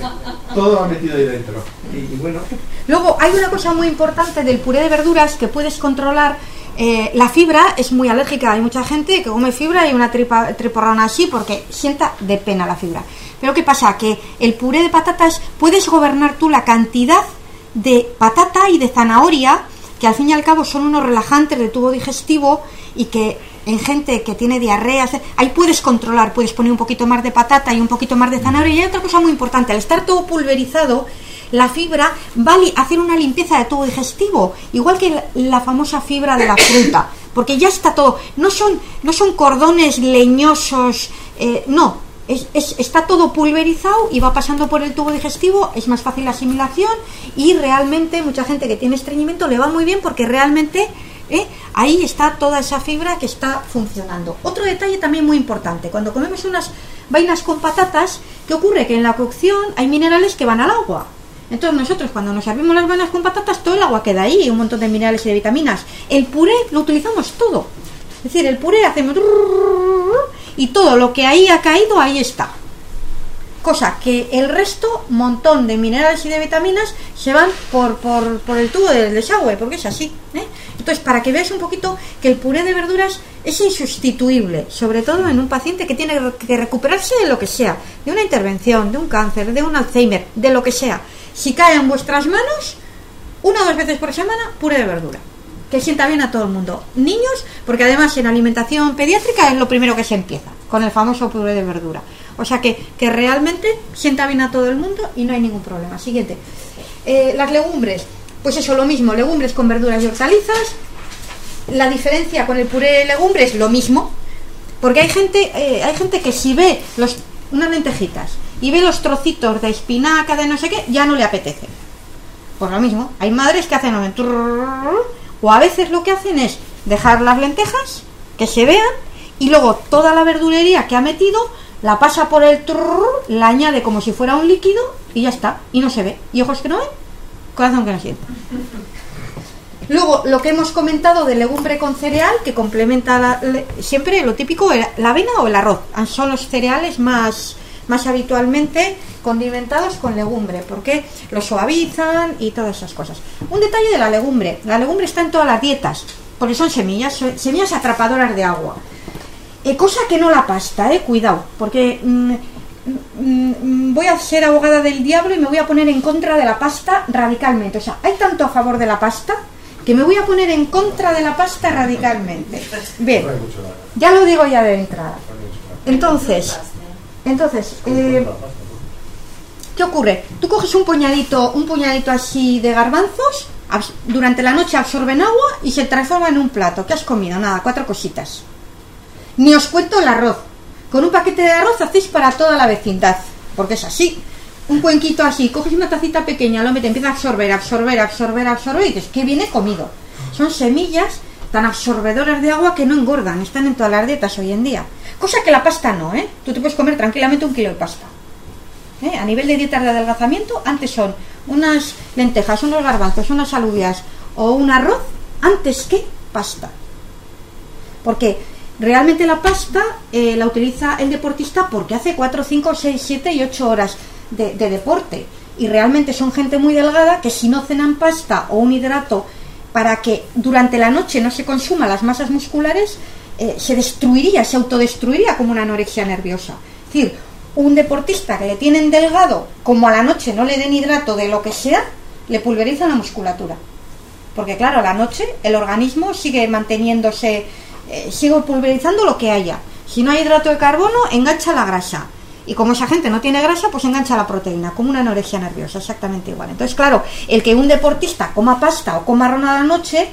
todo va metido ahí dentro. Y, bueno, Luego, hay una cosa muy importante del puré de verduras que puedes controlar. eh, la fibra es muy alérgica. Hay mucha gente que come fibra y una tripa, triporrona así porque sienta de pena la fibra. Pero ¿qué pasa? Que el puré de patatas puedes gobernar tú la cantidad de patata y de zanahoria, que al fin y al cabo son unos relajantes de tubo digestivo y que en gente que tiene diarreas, ahí puedes controlar, puedes poner un poquito más de patata y un poquito más de zanahoria. Y hay otra cosa muy importante, al estar todo pulverizado, la fibra va a hacer una limpieza de tubo digestivo, igual que la, la famosa fibra de la fruta, porque ya está todo, no son, no son cordones leñosos, eh, no, es- es- está todo pulverizado y va pasando por el tubo digestivo, es más fácil la asimilación y realmente mucha gente que tiene estreñimiento le va muy bien porque realmente ¿eh? ahí está toda esa fibra que está funcionando. Otro detalle también muy importante, cuando comemos unas vainas con patatas, ¿qué ocurre? Que en la cocción hay minerales que van al agua. Entonces nosotros cuando nos servimos las vainas con patatas, todo el agua queda ahí, un montón de minerales y de vitaminas. El puré lo utilizamos todo. Es decir, el puré hacemos y todo lo que ahí ha caído, ahí está. Cosa que el resto, montón de minerales y de vitaminas, se van por, por, por el tubo del desagüe, porque es así. ¿eh? Entonces, para que veas un poquito que el puré de verduras es insustituible, sobre todo en un paciente que tiene que recuperarse de lo que sea, de una intervención, de un cáncer, de un Alzheimer, de lo que sea. Si cae en vuestras manos, una o dos veces por semana, puré de verdura. Que sienta bien a todo el mundo. Niños, porque además en alimentación pediátrica es lo primero que se empieza, con el famoso puré de verdura. O sea que, que realmente sienta bien a todo el mundo y no hay ningún problema. Siguiente. Eh, las legumbres, pues eso, lo mismo, legumbres con verduras y hortalizas. La diferencia con el puré de legumbres, lo mismo. Porque hay gente, eh, hay gente que si ve los, unas lentejitas y ve los trocitos de espinaca, de no sé qué, ya no le apetece. Pues lo mismo, hay madres que hacen o a veces lo que hacen es dejar las lentejas que se vean y luego toda la verdulería que ha metido la pasa por el trrrr, la añade como si fuera un líquido y ya está, y no se ve. Y ojos que no ven, corazón que no siente. Luego, lo que hemos comentado de legumbre con cereal, que complementa siempre lo típico, la avena o el arroz. Ah, Son los cereales más, más habitualmente condimentados con legumbre, porque lo suavizan y todas esas cosas. Un detalle de la legumbre. La legumbre está en todas las dietas, porque son semillas, semillas atrapadoras de agua. Cosa que no la pasta, eh, cuidado, porque mm, mm, voy a ser abogada del diablo y me voy a poner en contra de la pasta radicalmente. O sea, hay tanto a favor de la pasta que me voy a poner en contra de la pasta radicalmente. Bien, ya lo digo ya de entrada. Entonces, entonces, eh, ¿qué ocurre? Tú coges un puñadito, un puñadito así de garbanzos, durante la noche absorben agua y se transforma en un plato. ¿Qué has comido? Nada, cuatro cositas. Ni os cuento el arroz. Con un paquete de arroz hacéis para toda la vecindad, porque es así. Un cuenquito así, coges una tacita pequeña, lo metes, empieza a absorber, absorber, absorber, absorber y dices, que viene comido. Son semillas tan absorbedoras de agua que no engordan, están en todas las dietas hoy en día. Cosa que la pasta no, ¿eh? Tú te puedes comer tranquilamente un kilo de pasta. ¿eh? A nivel de dietas de adelgazamiento, antes son unas lentejas, unos garbanzos, unas alubias o un arroz, antes que pasta. Porque realmente la pasta eh, la utiliza el deportista porque hace 4, 5, 6, 7 y 8 horas de, de deporte. Y realmente son gente muy delgada que si no cenan pasta o un hidrato para que durante la noche no se consuma las masas musculares, eh, se destruiría, se autodestruiría como una anorexia nerviosa. Es decir, un deportista que le tienen delgado, como a la noche no le den hidrato de lo que sea, le pulveriza la musculatura. Porque claro, a la noche el organismo sigue manteniéndose, eh, sigue pulverizando lo que haya. Si no hay hidrato de carbono, engancha la grasa. Y como esa gente no tiene grasa, pues engancha la proteína, como una anorexia nerviosa, exactamente igual. Entonces, claro, el que un deportista coma pasta o coma ron a la noche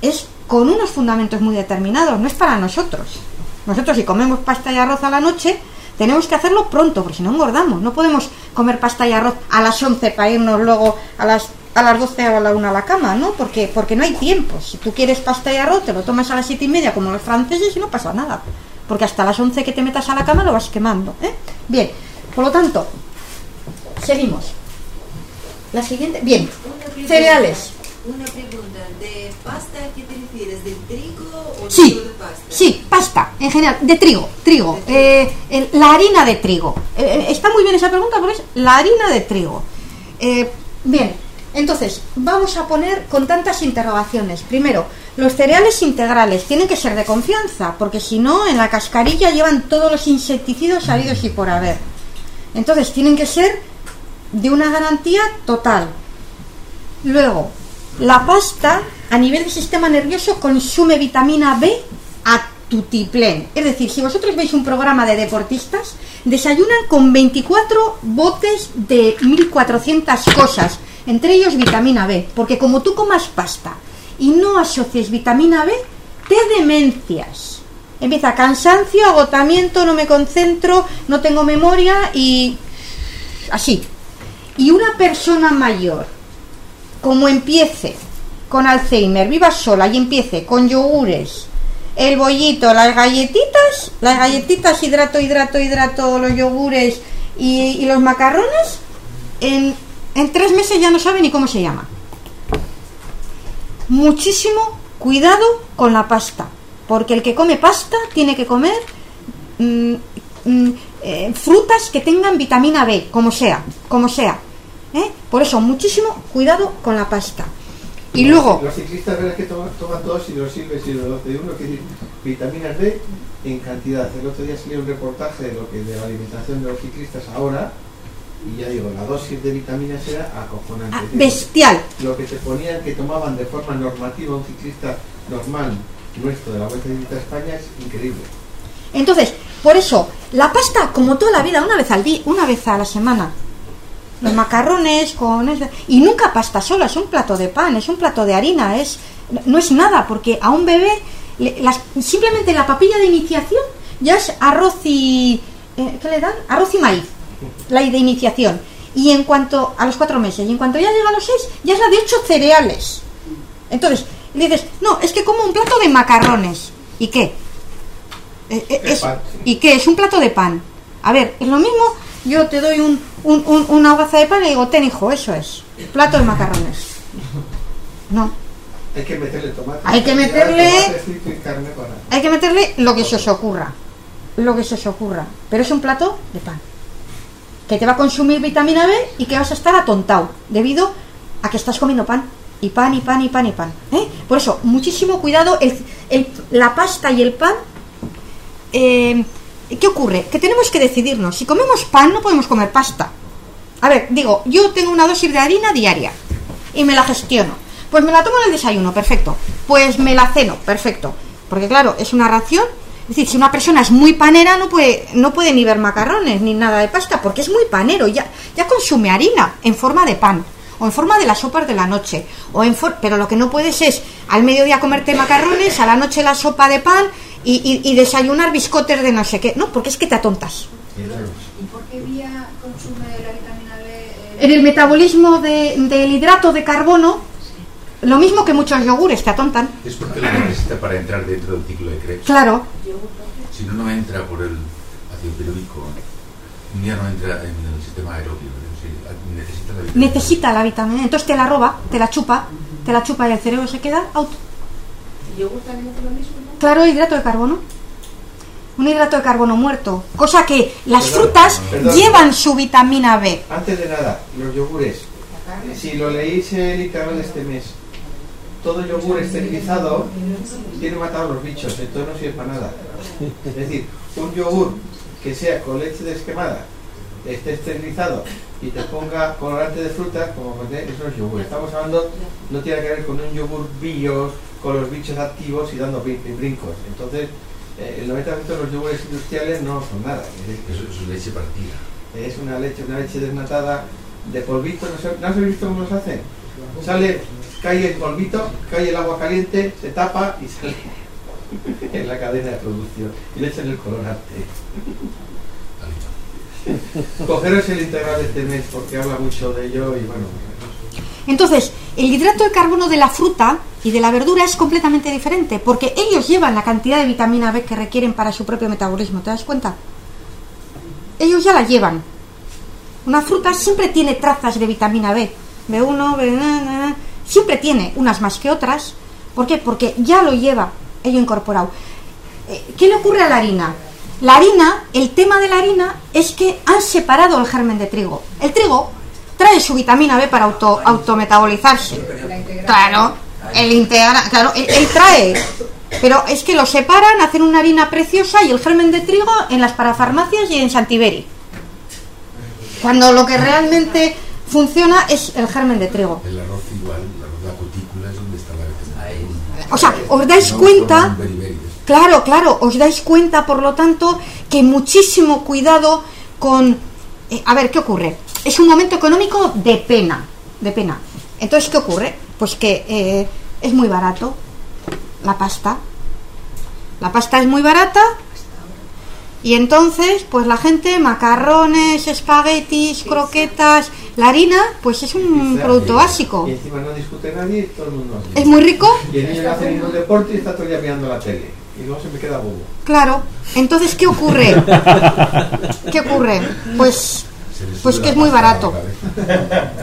es con unos fundamentos muy determinados, no es para nosotros. Nosotros si comemos pasta y arroz a la noche, tenemos que hacerlo pronto, porque si no engordamos. No podemos comer pasta y arroz a las 11 para irnos luego a las, a las 12 o a la 1 a la cama, ¿no? Porque, porque no hay tiempo. Si tú quieres pasta y arroz, te lo tomas a las 7 y media como los franceses y no pasa nada porque hasta las 11 que te metas a la cama lo vas quemando. ¿eh? Bien, por lo tanto, seguimos. La siguiente, bien, cereales. Una pregunta, ¿de pasta qué te refieres? ¿De trigo o sí, de pasta? Sí, pasta, en general, de trigo, trigo, eh, la harina de trigo. Eh, eh, está muy bien esa pregunta, pero es la harina de trigo. bien, entonces, vamos a poner con tantas interrogaciones. Primero, los cereales integrales tienen que ser de confianza, porque si no, en la cascarilla llevan todos los insecticidas salidos y por haber. Entonces, tienen que ser de una garantía total. Luego, la pasta a nivel del sistema nervioso consume vitamina B a tutiplén. Es decir, si vosotros veis un programa de deportistas, desayunan con 24 botes de 1400 cosas, entre ellos vitamina B, porque como tú comas pasta y no asocies vitamina B, te demencias. Empieza cansancio, agotamiento, no me concentro, no tengo memoria y así. Y una persona mayor, como empiece con Alzheimer, viva sola y empiece con yogures, el bollito, las galletitas, las galletitas, hidrato, hidrato, hidrato, los yogures y, y los macarrones, en, en tres meses ya no sabe ni cómo se llama muchísimo cuidado con la pasta, porque el que come pasta tiene que comer mm, mm, eh, frutas que tengan vitamina B, como sea, como sea. ¿eh? Por eso, muchísimo cuidado con la pasta. Y luego... Los ciclistas verás que toman, toman dos hidrosilves y los de uno, que decir, vitaminas B en cantidad. El otro día salió un reportaje de lo que de la alimentación de los ciclistas ahora y ya digo, la dosis de vitaminas era acojonante. Ah, bestial. Lo que se ponían que tomaban de forma normativa un ciclista normal nuestro de la Vuelta de España es increíble. Entonces, por eso, la pasta, como toda la vida, una vez al día, una vez a la semana. Los macarrones con y nunca pasta sola, es un plato de pan, es un plato de harina, es no es nada, porque a un bebé simplemente la papilla de iniciación ya es arroz y eh, ¿qué le dan? Arroz y maíz la de iniciación. Y en cuanto a los cuatro meses, y en cuanto ya llega a los seis, ya es la de ocho cereales. Entonces, le dices, no, es que como un plato de macarrones. ¿Y qué? Eh, eh, es, ¿Y qué? Es un plato de pan. A ver, es lo mismo, yo te doy un, un, una hogaza de pan y digo, ten hijo, eso es. Plato de macarrones. No. Hay que meterle tomate. Hay que meterle. Hay que meterle lo que se os ocurra. Lo que se os ocurra. Pero es un plato de pan que te va a consumir vitamina B y que vas a estar atontado debido a que estás comiendo pan y pan y pan y pan y pan. ¿eh? Por eso, muchísimo cuidado, el, la pasta y el pan. Eh, ¿Qué ocurre? Que tenemos que decidirnos. Si comemos pan, no podemos comer pasta. A ver, digo, yo tengo una dosis de harina diaria y me la gestiono. Pues me la tomo en el desayuno, perfecto. Pues me la ceno, perfecto. Porque claro, es una ración es decir, si una persona es muy panera no puede, no puede ni ver macarrones ni nada de pasta porque es muy panero, ya, ya consume harina en forma de pan o en forma de las sopas de la noche. O en pero lo que no puedes es al mediodía comerte macarrones, a la noche la sopa de pan y, desayunar biscotes de no sé qué. No, porque es que te atontas. ¿Y por qué vía consume la vitamina B? Eh? En el metabolismo del hidrato de carbono lo mismo que muchos yogures, te atontan. Es porque lo necesita para entrar dentro del ciclo de Krebs. Claro. Si no, no entra por el ácido. Un día no entra en el sistema aeróbico. Necesita la vitamina. Necesita la vitamina. Entonces te la roba, te la chupa, te la chupa y el cerebro se queda out. ¿El yogur también hace lo mismo? Claro, hidrato de carbono. Un hidrato de carbono muerto. Cosa que las frutas llevan su vitamina B. Antes de nada, los yogures. Si lo leéis el de este mes, todo yogur esterilizado tiene matado a los bichos, entonces no sirve para nada. Es decir, un yogur que sea con leche desquemada esté esterilizado y te ponga colorante de fruta, como eso es yogur. Estamos hablando, no tiene que ver con un yogur bios, con los bichos activos y dando brincos. Entonces, eh, el 90% de los yogures industriales no son nada. Eso es leche partida. Es una leche, una leche desnatada de polvito, ¿no, has visto cómo los hacen? Sale, cae el polvito, cae el agua caliente, se tapa y sale en la cadena de producción y le echan el colorante. Cogeros el integral de este mes porque habla mucho de ello y bueno. Entonces, el hidrato de carbono de la fruta y de la verdura es completamente diferente porque ellos llevan la cantidad de vitamina B que requieren para su propio metabolismo, ¿te das cuenta? Ellos ya la llevan. Una fruta siempre tiene trazas de vitamina B. B1, B, siempre tiene unas más que otras. ¿Por qué? Porque ya lo lleva ello incorporado. Eh, ¿Qué le ocurre a la harina? La harina, el tema de la harina es que han separado el germen de trigo. El trigo trae su vitamina B para auto, autometabolizarse. Claro, el integra, claro, él, trae. Pero es que lo separan, hacen una harina preciosa y el germen de trigo en las parafarmacias y en Santiberi. Cuando lo que realmente funciona es el germen de trigo. El arroz igual, el arroz la cutícula es donde está la O sea, os dais cuenta Claro, claro, os dais cuenta, por lo tanto, que muchísimo cuidado con... Eh, a ver, ¿qué ocurre? Es un momento económico de pena, de pena. Entonces, ¿qué ocurre? Pues que eh, es muy barato la pasta. La pasta es muy barata y entonces, pues la gente, macarrones, espaguetis, croquetas, la harina, pues es un producto básico. Y encima no discute nadie, todo el mundo. Es muy rico. Y el niño hace ningún deporte y está todo el día mirando la tele y luego se me queda bobo. Claro, entonces ¿qué ocurre? ¿Qué ocurre? Pues pues que es muy barato.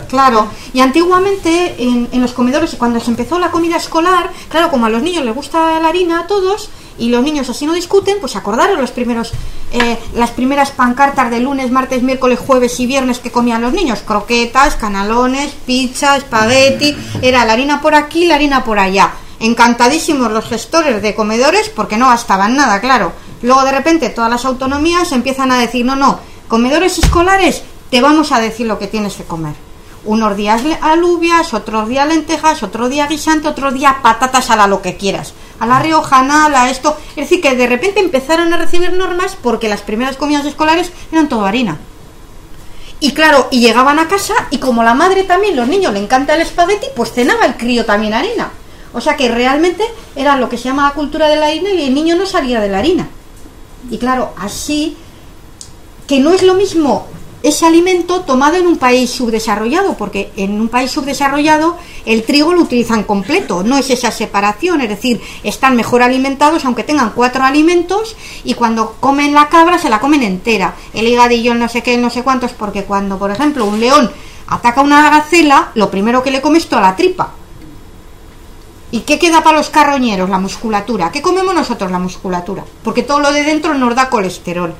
Claro, y antiguamente en, en, los comedores, cuando se empezó la comida escolar, claro, como a los niños les gusta la harina a todos, y los niños así no discuten, pues acordaron los primeros, eh, las primeras pancartas de lunes, martes, miércoles, jueves y viernes que comían los niños, croquetas, canalones, pizza, espagueti, era la harina por aquí, la harina por allá. Encantadísimos los gestores de comedores porque no gastaban nada, claro. Luego de repente todas las autonomías empiezan a decir, no, no, comedores escolares, te vamos a decir lo que tienes que comer. Unos días alubias, otros días lentejas, otro día guisante, otro día patatas a la lo que quieras. A la riojana, a esto. Es decir, que de repente empezaron a recibir normas porque las primeras comidas escolares eran todo harina. Y claro, y llegaban a casa y como la madre también, los niños le encanta el espagueti, pues cenaba el crío también harina. O sea que realmente era lo que se llama la cultura de la harina y el niño no salía de la harina. Y claro, así que no es lo mismo ese alimento tomado en un país subdesarrollado, porque en un país subdesarrollado el trigo lo utilizan completo, no es esa separación, es decir, están mejor alimentados aunque tengan cuatro alimentos y cuando comen la cabra se la comen entera, el higadillo, no sé qué, no sé cuántos, porque cuando, por ejemplo, un león ataca una gacela, lo primero que le come es toda la tripa, ¿Y qué queda para los carroñeros? La musculatura. ¿Qué comemos nosotros? La musculatura. Porque todo lo de dentro nos da colesterol.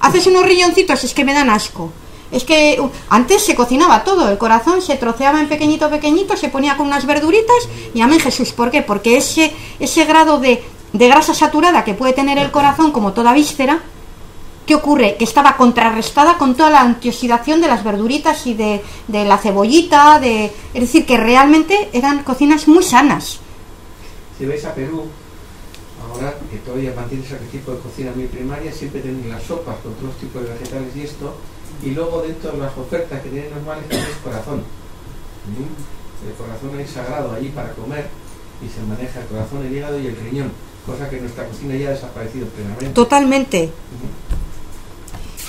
Haces unos riñoncitos, es que me dan asco. Es que uh, antes se cocinaba todo, el corazón se troceaba en pequeñito, pequeñito, se ponía con unas verduritas y amén Jesús, ¿por qué? Porque ese, ese grado de, de grasa saturada que puede tener el corazón, como toda víscera, ¿Qué ocurre? Que estaba contrarrestada con toda la antioxidación de las verduritas y de, la cebollita, de, es decir, que realmente eran cocinas muy sanas. Si vais a Perú, ahora que todavía mantienes ese tipo de cocina muy primaria, siempre tienen las sopas con todos los tipos de vegetales y esto, y luego dentro de las ofertas que tienen normales tenéis corazón. ¿Mm? El corazón es sagrado allí para comer y se maneja el corazón, el hígado y el riñón, cosa que en nuestra cocina ya ha desaparecido plenamente. Totalmente.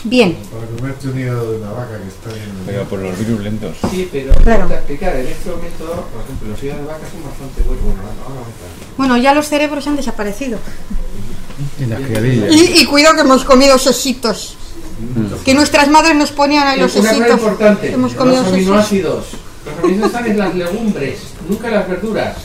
Bien. Para comerte un hígado de una vaca que está bien. Pero por los virus lentos. Sí, pero claro. explicar, en este momento, por ejemplo, los hígados de vaca son bastante buenos. Bueno, ahora bueno, ya los cerebros han desaparecido. Y las criadillas. Y, y, cuidado que hemos comido sesitos. Mm. Que nuestras madres nos ponían ahí los sesitos. Una importante, hemos comido los aminoácidos. Los aminoácidos están en las legumbres, nunca en las verduras,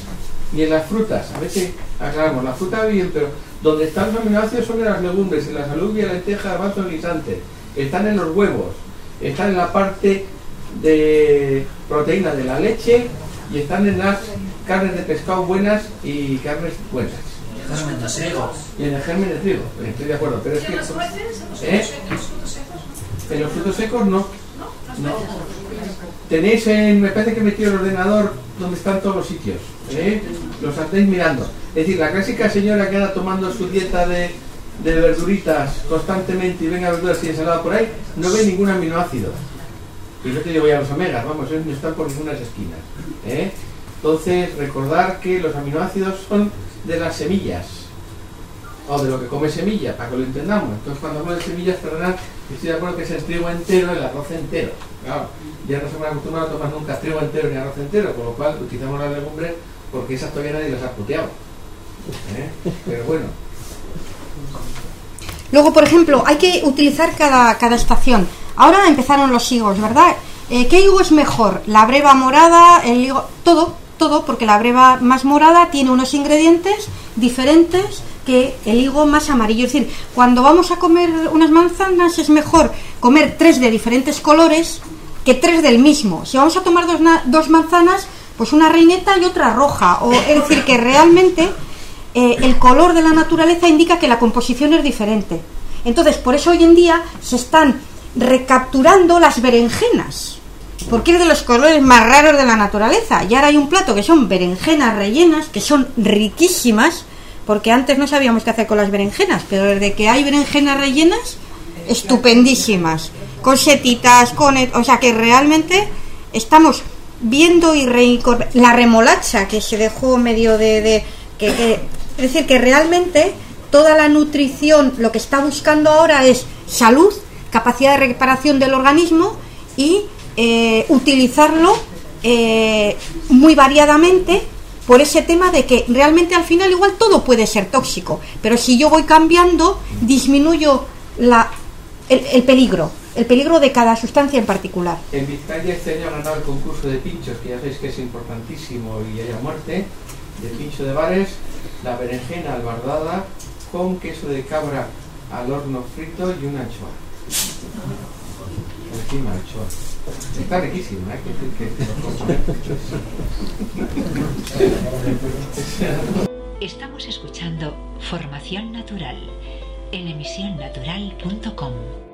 ni en las frutas. A veces aclaramos, la fruta bien, pero donde están los aminoácidos son en las legumbres, en la alubia, lenteja, garbanzo, guisante. Están en los huevos, están en la parte de proteína de la leche y están en las carnes de pescado buenas y carnes buenas. Y en el germen de trigo, estoy de acuerdo. Pero es que, ¿Eh? En los frutos secos no. No. Tenéis en, me parece que he metido el ordenador donde están todos los sitios. ¿eh? Los estáis mirando. Es decir, la clásica señora que anda tomando su dieta de, de verduritas constantemente y venga verduras y ensalada por ahí, no ve ningún aminoácido. Y no te digo ya los omegas, vamos, no están por ninguna esquinas. ¿eh? Entonces, recordar que los aminoácidos son de las semillas o de lo que come semilla, para que lo entendamos. Entonces, cuando hablo de semillas terrenal, estoy de acuerdo que es el trigo entero, el arroz entero. Claro, ya no se me acostumbra a tomar nunca trigo entero ni arroz entero, con lo cual utilizamos las legumbres porque esas todavía nadie las ha puteado. ¿Eh? Pero bueno. Luego, por ejemplo, hay que utilizar cada, cada estación. Ahora empezaron los higos, ¿verdad? Eh, ¿Qué higo es mejor? ¿La breva morada? ¿El higo? Todo, todo, porque la breva más morada tiene unos ingredientes diferentes que el higo más amarillo. Es decir, cuando vamos a comer unas manzanas es mejor comer tres de diferentes colores que tres del mismo. Si vamos a tomar dos, dos manzanas, pues una reineta y otra roja. O, es decir, que realmente eh, el color de la naturaleza indica que la composición es diferente. Entonces, por eso hoy en día se están recapturando las berenjenas, porque es de los colores más raros de la naturaleza. Y ahora hay un plato que son berenjenas rellenas, que son riquísimas, porque antes no sabíamos qué hacer con las berenjenas, pero desde que hay berenjenas rellenas, estupendísimas, con setitas, con... O sea que realmente estamos viendo y reincor- la remolacha que se dejó medio de... que- es decir, que realmente toda la nutrición lo que está buscando ahora es salud, capacidad de reparación del organismo y eh, utilizarlo eh, muy variadamente por ese tema de que realmente al final igual todo puede ser tóxico, pero si yo voy cambiando, disminuyo la, el, el peligro, el peligro de cada sustancia en particular. En Vizcaya este año ha ganado el concurso de pinchos, que ya sabéis que es importantísimo y haya muerte, de pincho de bares, la berenjena albardada con queso de cabra al horno frito y una anchoa. Está riquísima, ¿eh? Estamos escuchando Formación Natural en emisionnatural.com.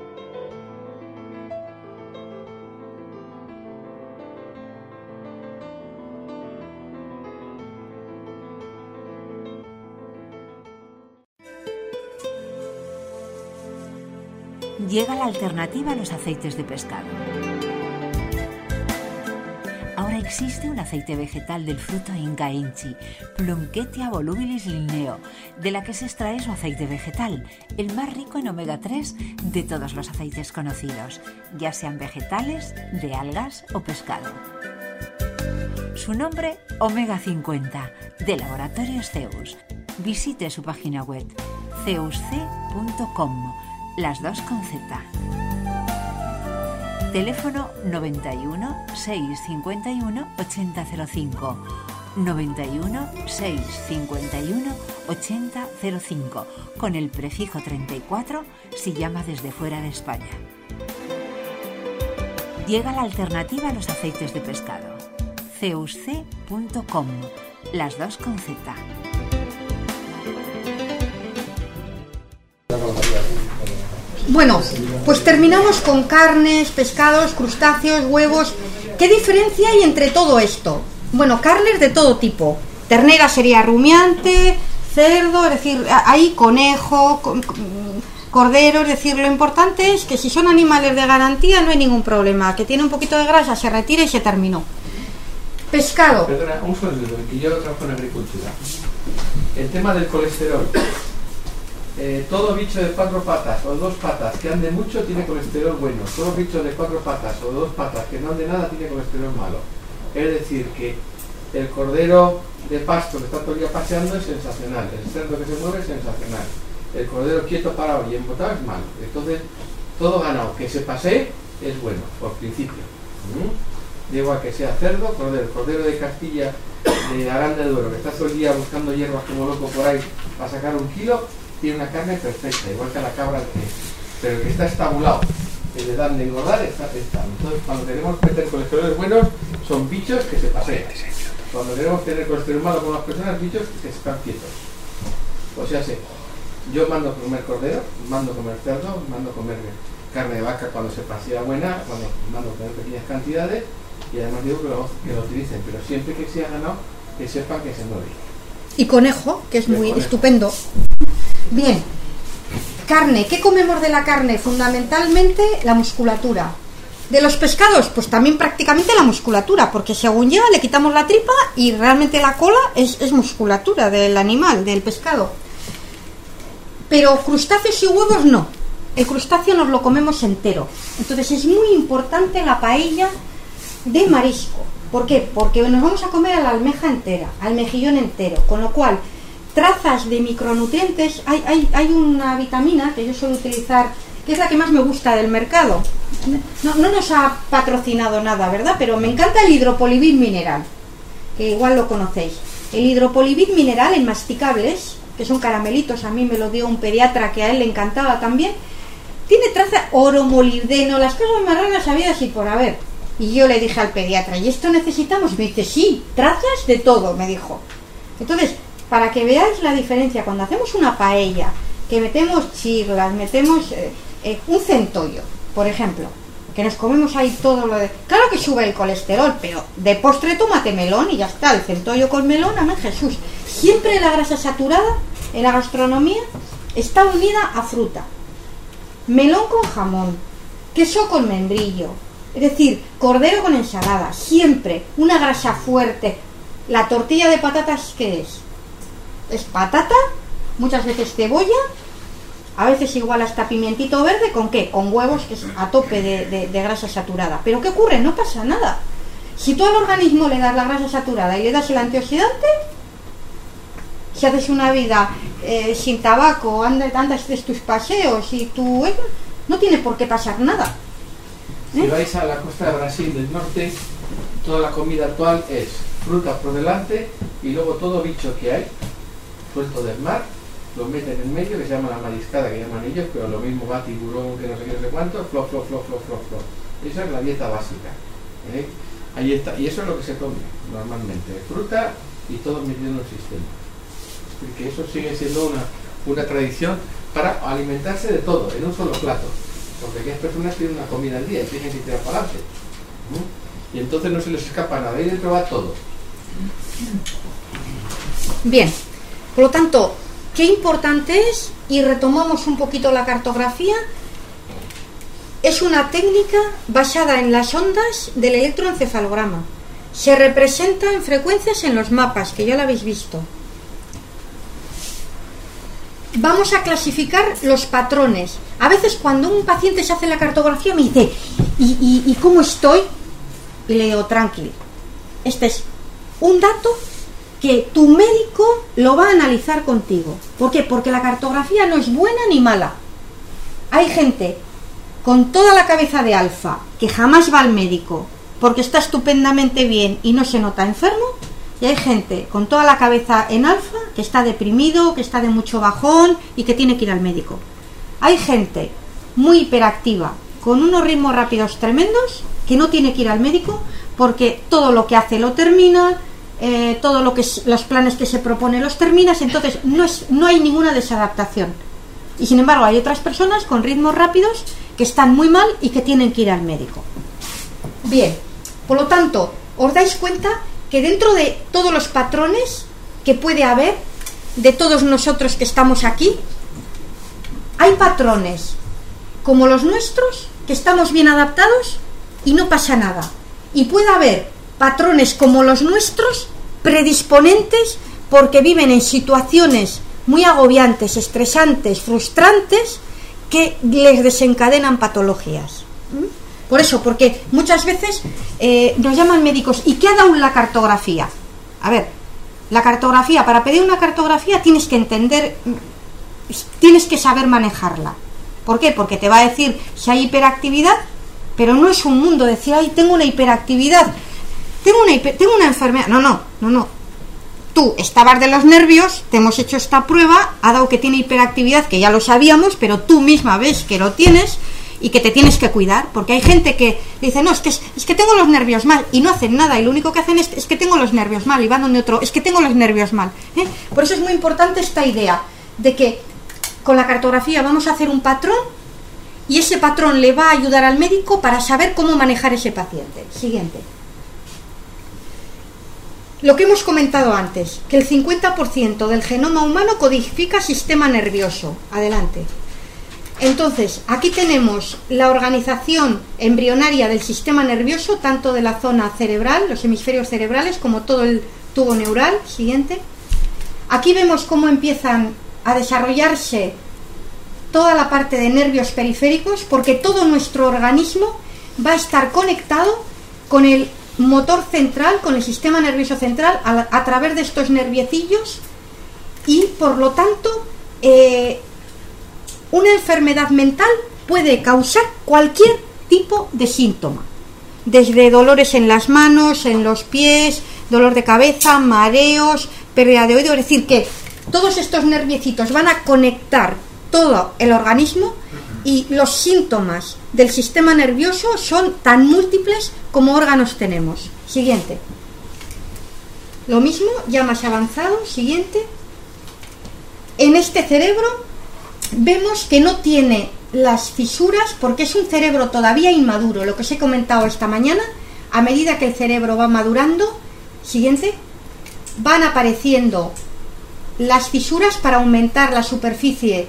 Llega la alternativa a los aceites de pescado. Ahora existe un aceite vegetal del fruto Inca inchi, Plunketia volubilis linneo, de la que se extrae su aceite vegetal, el más rico en omega 3 de todos los aceites conocidos, ya sean vegetales, de algas o pescado. Su nombre, Omega 50, de Laboratorios Zeus. Visite su página web, zeusc.com, las dos con Z. Teléfono 91 651 8005. 91 651 8005 con el prefijo 34 si llama desde fuera de España. Llega la alternativa a los aceites de pescado. ceusc.com, las dos con Z. Bueno, pues terminamos con carnes, pescados, crustáceos, huevos. ¿Qué diferencia hay entre todo esto? Bueno, carnes de todo tipo. Ternera sería rumiante, cerdo, es decir, hay conejo, con- con- cordero, es decir, lo importante es que si son animales de garantía no hay ningún problema, que tiene un poquito de grasa se retira y se terminó. Pescado. Perdona, un segundo, que yo trabajo en agricultura. El tema del colesterol. Eh, todo bicho de cuatro patas o dos patas que ande mucho tiene colesterol bueno. Todo bicho de cuatro patas o dos patas que no ande nada tiene colesterol malo. Es decir, que el cordero de pasto que está todo el día paseando es sensacional. El cerdo que se mueve es sensacional. El cordero quieto parado y embotado es malo. Entonces, todo ganado. Que se pasee es bueno, por principio. ¿Mm? Digo a que sea cerdo, cordero. Cordero de Castilla, de Aranda de Duero, que está todo el día buscando hierbas como loco por ahí para sacar un kilo, tiene una carne perfecta, igual que la cabra que pero el que está estabulado, que le dan de engordar, está, está. Entonces, cuando queremos meter colesteroles buenos, son bichos que se pasean. Cuando queremos tener colesterol malo con las personas, bichos que están quietos. O sea, sí, yo mando a comer cordero, mando a comer cerdo, mando a comer carne de vaca cuando se pasea buena, cuando mando tener pequeñas cantidades, y además digo que lo, que lo utilicen, pero siempre que sea ganado, que sepan que se mueve. Y conejo, que es muy conejo. estupendo. Bien. Carne. ¿Qué comemos de la carne? Fundamentalmente la musculatura. De los pescados, pues también prácticamente la musculatura, porque según ya le quitamos la tripa y realmente la cola es, es musculatura del animal, del pescado. Pero crustáceos y huevos no. El crustáceo nos lo comemos entero. Entonces es muy importante la paella de marisco. ¿Por qué? Porque nos vamos a comer a la almeja entera, al mejillón entero. Con lo cual, trazas de micronutrientes, hay, hay, hay una vitamina que yo suelo utilizar, que es la que más me gusta del mercado. No, no nos ha patrocinado nada, ¿verdad? Pero me encanta el hidropolivit mineral, que igual lo conocéis. El hidropolivit mineral en masticables, que son caramelitos, a mí me lo dio un pediatra que a él le encantaba también, tiene traza oro, molibdeno, las cosas más raras habidas y por haber. Y yo le dije al pediatra, ¿y esto necesitamos? Me dice, sí, trazas de todo, me dijo. Entonces, para que veáis la diferencia, cuando hacemos una paella, que metemos chirlas, metemos eh, eh, un centollo, por ejemplo, que nos comemos ahí todo lo de... Claro que sube el colesterol, pero de postre tómate melón y ya está, el centollo con melón, amén Jesús. Siempre la grasa saturada en la gastronomía está unida a fruta. Melón con jamón, queso con membrillo, es decir, cordero con ensalada, siempre una grasa fuerte. La tortilla de patatas, ¿qué es? Es patata, muchas veces cebolla, a veces igual hasta pimientito verde, ¿con qué? Con huevos, que es a tope de, de- de grasa saturada. Pero ¿qué ocurre? No pasa nada. Si tú al organismo le das la grasa saturada y le das el antioxidante, si haces una vida eh, sin tabaco, andas, andas de tus paseos y tú... eh, no tiene por qué pasar nada. Si vais a la costa de Brasil del norte, toda la comida actual es fruta por delante y luego todo bicho que hay, suelto del mar, lo meten en medio, que se llama la mariscada, que llaman ellos, pero lo mismo va tiburón, que no sé qué, no sé cuánto, flo, flo, flo, flo, flo, flo. Esa es la dieta básica. ¿eh? Ahí está. Y eso es lo que se come normalmente, fruta y todo metido en un sistema. Porque eso sigue siendo una, una tradición para alimentarse de todo, en un solo plato. Porque aquellas personas tienen una comida al día y que tirar para adelante. ¿no? Y entonces no se les escapa nada, ahí dentro va todo. Bien, por lo tanto, qué importante es, y retomamos un poquito la cartografía, es una técnica basada en las ondas del electroencefalograma. Se representa en frecuencias en los mapas, que ya lo habéis visto. Vamos a clasificar los patrones. A veces cuando un paciente se hace la cartografía me dice, ¿y, y, cómo estoy? Y le digo, tranquilo. Este es un dato que tu médico lo va a analizar contigo. ¿Por qué? Porque la cartografía no es buena ni mala. Hay gente con toda la cabeza de alfa que jamás va al médico porque está estupendamente bien y no se nota enfermo. Y hay gente con toda la cabeza en alfa que está deprimido, que está de mucho bajón y que tiene que ir al médico. Hay gente muy hiperactiva, con unos ritmos rápidos tremendos, que no tiene que ir al médico porque todo lo que hace lo termina, eh, todo lo que es- los planes que se propone los terminas, entonces no, es, no hay ninguna desadaptación. Y sin embargo hay otras personas con ritmos rápidos que están muy mal y que tienen que ir al médico. Bien, por lo tanto, os dais cuenta que dentro de todos los patrones que puede haber, de todos nosotros que estamos aquí, hay patrones como los nuestros, que estamos bien adaptados y no pasa nada. Y puede haber patrones como los nuestros, predisponentes, porque viven en situaciones muy agobiantes, estresantes, frustrantes, que les desencadenan patologías. ¿Mm? Por eso, porque muchas veces eh, nos llaman médicos, ¿y qué ha dado la cartografía? A ver, la cartografía, para pedir una cartografía tienes que entender, tienes que saber manejarla. ¿Por qué? Porque te va a decir si hay hiperactividad, pero no es un mundo decir, ay, tengo una hiperactividad, tengo una, tengo una enfermedad. No, no, no, no. Tú estabas de los nervios, te hemos hecho esta prueba, ha dado que tiene hiperactividad, que ya lo sabíamos, pero tú misma ves que lo tienes y que te tienes que cuidar, porque hay gente que dice, no, es que, es que tengo los nervios mal, y no hacen nada, y lo único que hacen es, es que tengo los nervios mal, y van donde otro, es que tengo los nervios mal. ¿eh? Por eso es muy importante esta idea de que con la cartografía vamos a hacer un patrón y ese patrón le va a ayudar al médico para saber cómo manejar ese paciente. Siguiente. Lo que hemos comentado antes, que el 50% del genoma humano codifica sistema nervioso. Adelante. Entonces, aquí tenemos la organización embrionaria del sistema nervioso, tanto de la zona cerebral, los hemisferios cerebrales, como todo el tubo neural. Siguiente. Aquí vemos cómo empiezan a desarrollarse toda la parte de nervios periféricos, porque todo nuestro organismo va a estar conectado con el motor central, con el sistema nervioso central, a, través de estos nerviecillos y por lo tanto eh, una enfermedad mental puede causar cualquier tipo de síntoma, desde dolores en las manos, en los pies, dolor de cabeza, mareos, pérdida de oído, es decir, que todos estos nerviecitos van a conectar todo el organismo y los síntomas del sistema nervioso son tan múltiples como órganos tenemos. Siguiente. Lo mismo, ya más avanzado, siguiente. En este cerebro vemos que no tiene las fisuras porque es un cerebro todavía inmaduro, lo que os he comentado esta mañana. A medida que el cerebro va madurando, siguiente, van apareciendo las fisuras para aumentar la superficie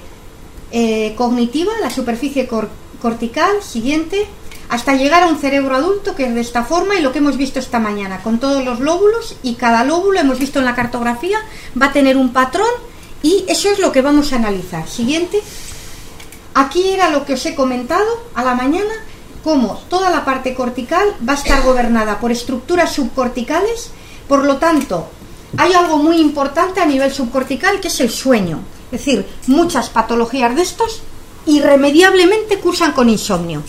eh, cognitiva, la superficie cortical, siguiente, hasta llegar a un cerebro adulto que es de esta forma y lo que hemos visto esta mañana, con todos los lóbulos y cada lóbulo, hemos visto en la cartografía, va a tener un patrón y eso es lo que vamos a analizar. Siguiente, aquí era lo que os he comentado a la mañana, cómo toda la parte cortical va a estar gobernada por estructuras subcorticales, por lo tanto, hay algo muy importante a nivel subcortical que es el sueño. Es decir, muchas patologías de estos irremediablemente cursan con insomnio.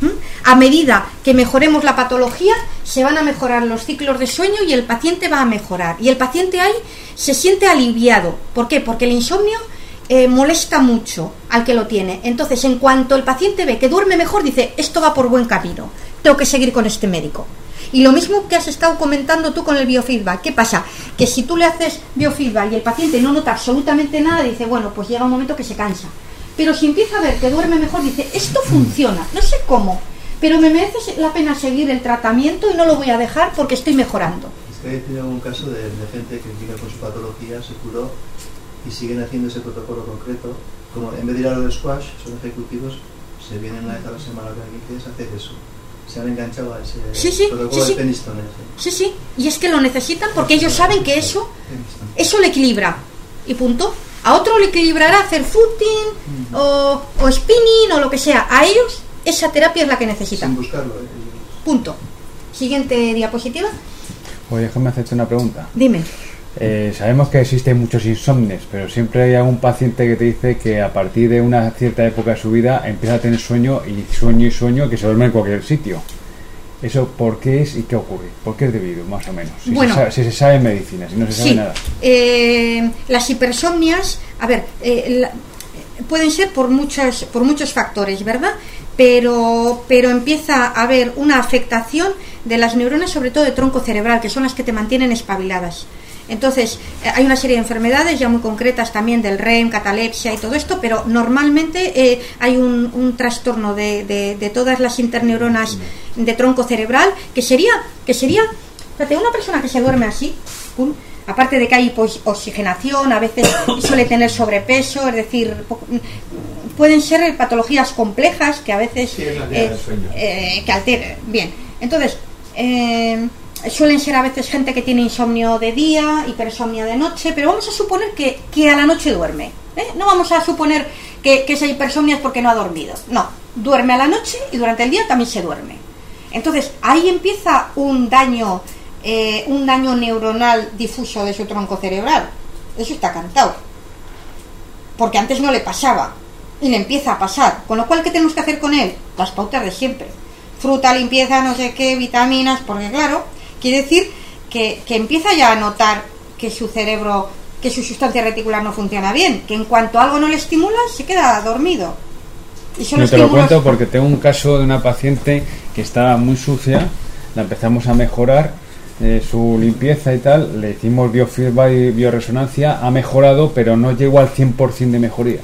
¿Mm? A medida que mejoremos la patología, se van a mejorar los ciclos de sueño y el paciente va a mejorar. Y el paciente ahí se siente aliviado. ¿Por qué? Porque el insomnio eh, molesta mucho al que lo tiene. Entonces, en cuanto el paciente ve que duerme mejor, dice, esto va por buen camino, tengo que seguir con este médico. Y lo mismo que has estado comentando tú con el biofeedback. ¿Qué pasa? Que si tú le haces biofeedback y el paciente no nota absolutamente nada, dice, bueno, pues llega un momento que se cansa. Pero si empieza a ver que duerme mejor, dice, esto funciona, no sé cómo, pero me merece la pena seguir el tratamiento y no lo voy a dejar porque estoy mejorando. Es que he tenido un caso de, gente que vive con su patología, se curó y siguen haciendo ese protocolo concreto. Como en vez de ir a los squash, son ejecutivos, se vienen una vez a la semana a hacer eso se han enganchado a ese sí, sí, sí, de sí. sí, y es que lo necesitan porque ellos saben que eso, eso le equilibra. Y punto. A otro le equilibrará hacer footing o, spinning o lo que sea. A ellos esa terapia es la que necesitan. Sin buscarlo. Eh. Punto. Siguiente diapositiva. Oye, déjame hacerte una pregunta. Dime. Eh, sabemos que existen muchos insomnes, pero siempre hay algún paciente que te dice que a partir de una cierta época de su vida empieza a tener sueño y sueño y sueño que se duerme en cualquier sitio. ¿Eso por qué es y qué ocurre? ¿Por qué es debido, más o menos? Si, se, sabe, si se sabe en medicina, si no se sabe nada. Eh, las hipersomnias, a ver, eh, pueden ser por muchos, por muchos factores, ¿verdad? Pero, pero empieza a haber una afectación de las neuronas, sobre todo de tronco cerebral, que son las que te mantienen espabiladas. Entonces, eh, hay una serie de enfermedades ya muy concretas también del REM, catalepsia y todo esto, pero normalmente eh, hay un, trastorno de, todas las interneuronas de tronco cerebral que sería, que sería, fíjate, una persona que se duerme así, aparte de que hay oxigenación, a veces suele tener sobrepeso, es decir, pueden ser patologías complejas que a veces eh, que alteren. Bien, entonces, suelen ser a veces gente que tiene insomnio de día, hipersomnia de noche, pero vamos a suponer que, a la noche duerme. ¿eh? No vamos a suponer que, que esa hipersomnia es porque no ha dormido. No, duerme a la noche y durante el día también se duerme. Entonces ahí empieza un daño, eh, un daño neuronal difuso de su tronco cerebral. Eso está cantado. Porque antes no le pasaba y le empieza a pasar. Con lo cual, ¿qué tenemos que hacer con él? Las pautas de siempre. Fruta, limpieza, no sé qué, vitaminas, porque claro, Quiere decir que, empieza ya a notar que su cerebro, que su sustancia reticular no funciona bien, que en cuanto algo no le estimula, se queda dormido. Y te lo cuento porque tengo un caso de una paciente que estaba muy sucia, la empezamos a mejorar eh, su limpieza y tal, le hicimos biofeedback y bioresonancia, ha mejorado, pero no llegó al 100% de mejoría.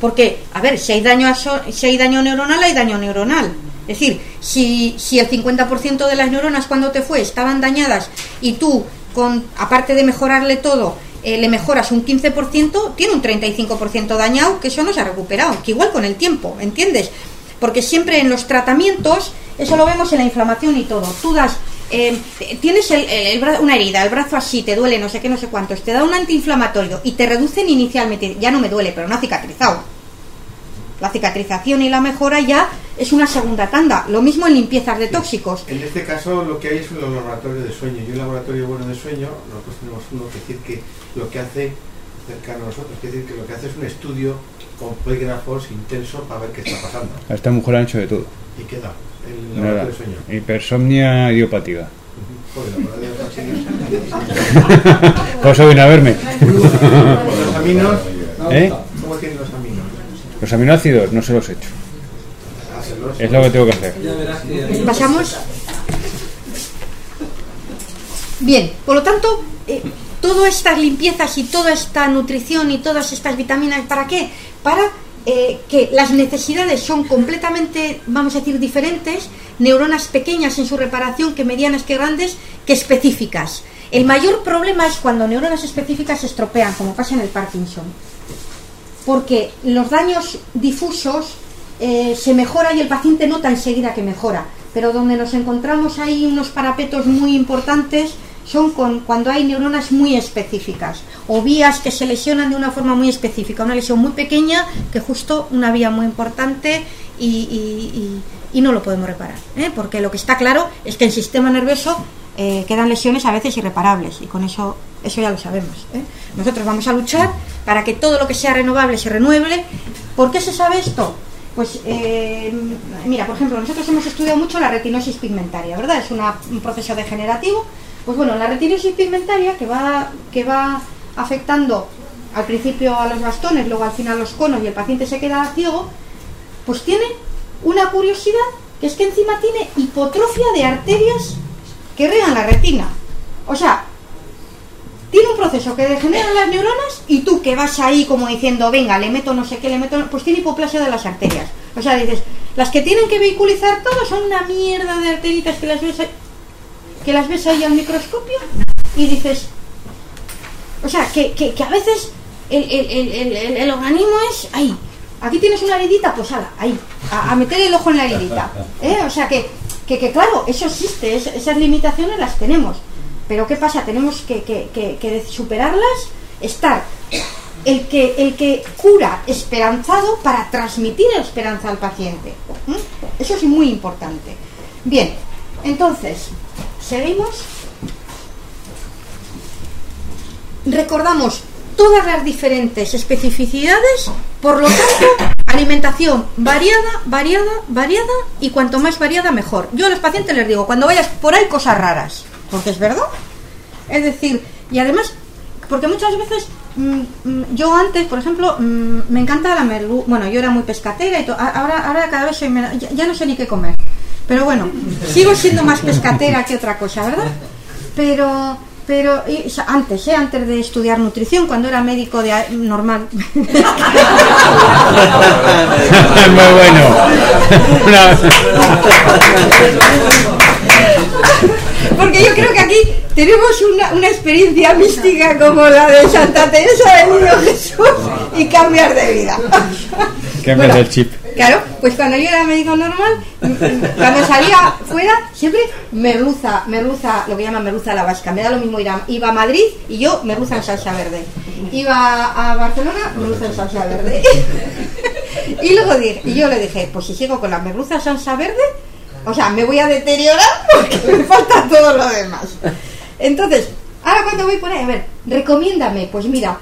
Porque, a ver, si hay daño, si hay daño neuronal, hay daño neuronal. Es decir, si, si el 50% de las neuronas cuando te fue estaban dañadas y tú, con aparte de mejorarle todo, eh, le mejoras un 15%, tiene un 35% dañado, que eso no se ha recuperado, que igual con el tiempo, ¿entiendes? Porque siempre en los tratamientos, eso lo vemos en la inflamación y todo, tú das, eh, tienes el- el- el bra- una herida, el brazo así, te duele no sé qué, no sé cuántos, te da un antiinflamatorio y te reducen inicialmente, ya no me duele, pero no ha cicatrizado. La cicatrización y la mejora ya es una segunda tanda. Lo mismo en limpiezas de tóxicos. En este caso lo que hay es un laboratorio de sueño y un laboratorio bueno de sueño, nosotros tenemos uno que decir que lo que hace cercano a nosotros, es decir que lo que hace es un estudio con polígrafos intenso para ver qué está pasando. A esta mujer hecho de todo. Y queda el Nada. sueño. Hipersomnia idiopática. Por eso viene a verme. Los aminos, ¿Eh? ¿cómo tienen los aminos? Los aminoácidos no se los he hecho. Hacerlos. Es lo que tengo que hacer. Pasamos. Bien, por lo tanto, eh, todas estas limpiezas y toda esta nutrición y todas estas vitaminas, ¿para qué? Para eh, que las necesidades son completamente, vamos a decir, diferentes, neuronas pequeñas en su reparación que medianas que grandes, que específicas. El mayor problema es cuando neuronas específicas se estropean, como pasa en el Parkinson. Porque los daños difusos eh, se mejora y el paciente nota enseguida que mejora. Pero donde nos encontramos ahí unos parapetos muy importantes son con, cuando hay neuronas muy específicas o vías que se lesionan de una forma muy específica. Una lesión muy pequeña que justo una vía muy importante y, no lo podemos reparar. ¿eh? Porque lo que está claro es que el sistema nervioso eh, quedan lesiones a veces irreparables y con eso eso ya lo sabemos. ¿eh? Nosotros vamos a luchar para que todo lo que sea renovable se renueve. ¿Por qué se sabe esto? Pues mira, por ejemplo, nosotros hemos estudiado mucho la retinosis pigmentaria, ¿verdad? Es un proceso degenerativo. Pues bueno, la retinosis pigmentaria que va, que va afectando al principio a los bastones, luego al final los conos y el paciente se queda ciego, pues tiene una curiosidad que es que encima tiene hipotrofia de arterias que regan la retina. O sea, tiene un proceso que degenera las neuronas y tú que vas ahí como diciendo, venga, le meto no sé qué, le meto, no-", pues tiene hipoplasia de las arterias. O sea, dices, las que tienen que vehiculizar todo son una mierda de arteritas que las ves que las ves ahí al microscopio y dices, o sea, que, que- que a veces el, el- el- el- organismo es ahí. Aquí tienes una heridita, pues ala, ahí, a, meter el ojo en la heridita. ¿eh? O sea que, que, que claro, eso existe, es- esas limitaciones las tenemos. Pero ¿qué pasa? Tenemos que, superarlas, estar el que, el que cura esperanzado para transmitir esperanza al paciente. ¿m? Eso es muy importante. Bien, entonces, seguimos. Recordamos todas las diferentes especificidades, por lo tanto, alimentación variada, variada, variada y cuanto más variada mejor. Yo a los pacientes les digo, cuando vayas por ahí cosas raras, porque es verdad. Es decir, y además, porque muchas veces mm, mm, yo antes, por ejemplo, mm, me encanta la merlu, bueno, yo era muy pescatera y to- a- ahora, ahora cada vez soy ya no sé ni qué comer. Pero bueno, sigo siendo más pescatera que otra cosa, ¿verdad? Pero pero y, o sea, antes, ¿eh? antes de estudiar nutrición, cuando era médico de normal. Muy bueno. Porque yo creo que aquí tenemos una, una experiencia mística como la de Santa Teresa del Niño Jesús y cambiar de vida. Vez del chip. Claro, pues cuando yo era médico normal, cuando salía fuera, siempre merluza, merluza, lo que llaman merluza la vasca. Me da lo mismo ir a, iba a Madrid y yo merluza en salsa verde. Iba a Barcelona, merluza en salsa verde. y luego dije, y yo le dije, pues si sigo con la merluza en salsa verde, o sea, me voy a deteriorar porque me falta todo lo demás. Entonces, ahora cuando voy por ahí, a ver, recomiéndame, pues mira,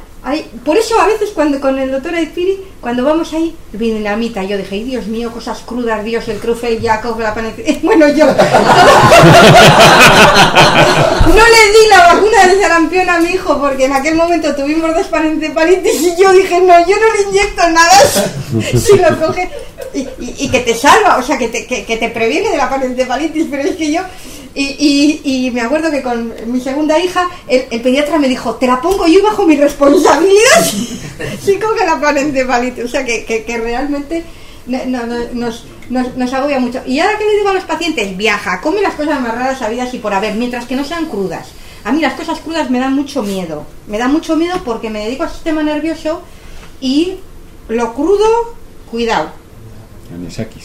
por eso a veces cuando con el doctor Aizpiri, cuando vamos ahí, viene la mitad, yo dije, "Ay, Dios mío, cosas crudas, Dios, el Crufel, Jacob, la panecilla, bueno, yo. No le di la vacuna del sarampión a mi hijo porque en aquel momento tuvimos dos parencefalitis y yo dije, no, yo no le inyecto nada si lo coge y, que te salva, o sea, que te, que, te previene de la parencefalitis, pero es que yo Y, y- y me acuerdo que con mi segunda hija, el, el pediatra me dijo, te la pongo yo bajo mi responsabilidad. sí, con que la ponen de palito. O sea, que, que, que realmente no- no- no- nos, nos, nos agobia mucho. Y ahora que le digo a los pacientes, viaja, come las cosas más raras habidas y por haber, mientras que no sean crudas. A mí las cosas crudas me dan mucho miedo. Me da mucho miedo porque me dedico al sistema nervioso y lo crudo, cuidado. Anisakis.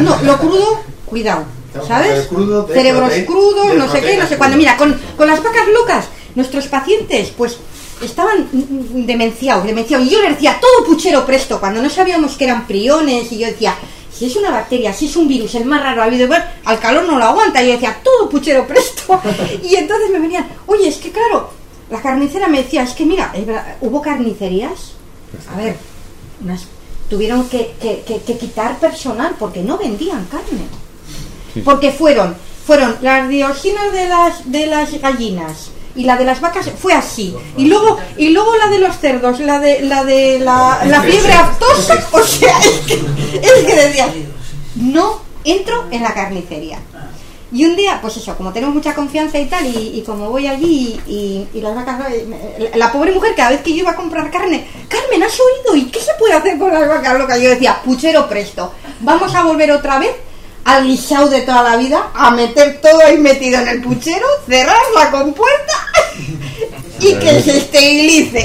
No, lo crudo, cuidado. ¿Sabes? crudo, Cerebros prote- crudos, no sé qué, no sé cuándo. Mira, con, con las vacas locas, nuestros pacientes, pues estaban demenciados, demenciados. Y yo les decía, todo puchero presto, cuando no sabíamos que eran priones. Y yo decía, si es una bacteria, si es un virus, el más raro ha habido, al calor no lo aguanta. Y yo decía, todo puchero presto. Y entonces me venían, oye, es que claro, la carnicera me decía, es que mira, hubo carnicerías. A ver, unas- tuvieron que, que- que- que quitar personal porque no vendían carne porque fueron fueron las dioxinas de las de las gallinas y la de las vacas fue así. Y luego y luego la de los cerdos la de la de la, la fiebre aftosa o sea es que, es que decía no entro en la carnicería. Y un día, pues eso, como tenemos mucha confianza y tal, y, y como voy allí y, y- y las vacas, eh, la pobre mujer, cada vez que yo iba a comprar carne, Carmen, ¿has oído? ¿Y qué se puede hacer con las vacas locas? Yo decía, puchero presto, vamos a volver otra vez al guisao de toda la vida, a meter todo ahí metido en el puchero, cerrar la compuerta y que se esterilice.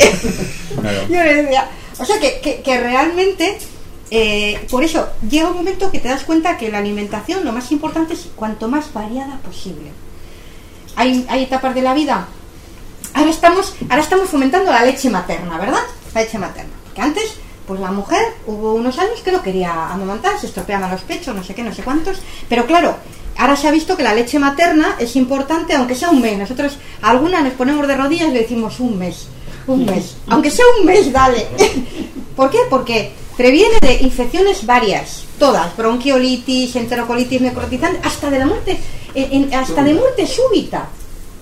Yo le decía, o sea que, que- que realmente, eh, por eso llega un momento que te das cuenta que la alimentación lo más importante es cuanto más variada posible. Hay, hay etapas de la vida. Ahora estamos, ahora estamos fomentando la leche materna, ¿verdad? La leche materna. Que antes, pues la mujer hubo unos años que no quería amamantar, se estropeaban los pechos, no sé qué, no sé cuántos. Pero claro, ahora se ha visto que la leche materna es importante, aunque sea un mes. Nosotros a alguna nos ponemos de rodillas y le decimos un mes. Un mes. Aunque sea un mes, dale. ¿Por qué? Porque previene de infecciones varias, todas, bronquiolitis, enterocolitis necrotizante, hasta de la muerte, en- hasta de muerte súbita.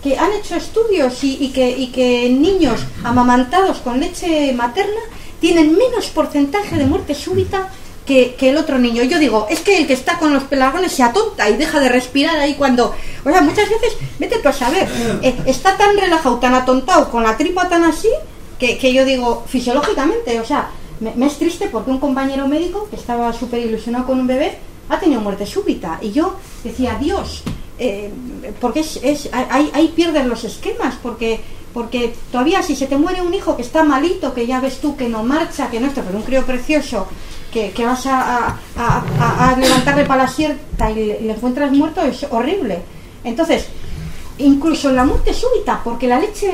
Que han hecho estudios y, y que, y que niños amamantados con leche materna tienen menos porcentaje de muerte súbita que, que el otro niño. Yo digo, es que el que está con los pelargones se atonta y deja de respirar ahí cuando... O sea, muchas veces, vete tú a saber, eh, está tan relajado, tan atontado, con la tripa tan así, que, que yo digo, fisiológicamente, o sea, me, es triste porque un compañero médico que estaba súper ilusionado con un bebé ha tenido muerte súbita. Y yo decía, Dios, eh, porque es, es- ahí, ahí pierdes los esquemas, porque porque todavía si se te muere un hijo que está malito, que ya ves tú que no marcha, que no está, pero un crío precioso, que, que vas a, a- a- levantarle para la sierta y le, encuentras muerto, es horrible. Entonces, incluso la muerte súbita, porque la leche,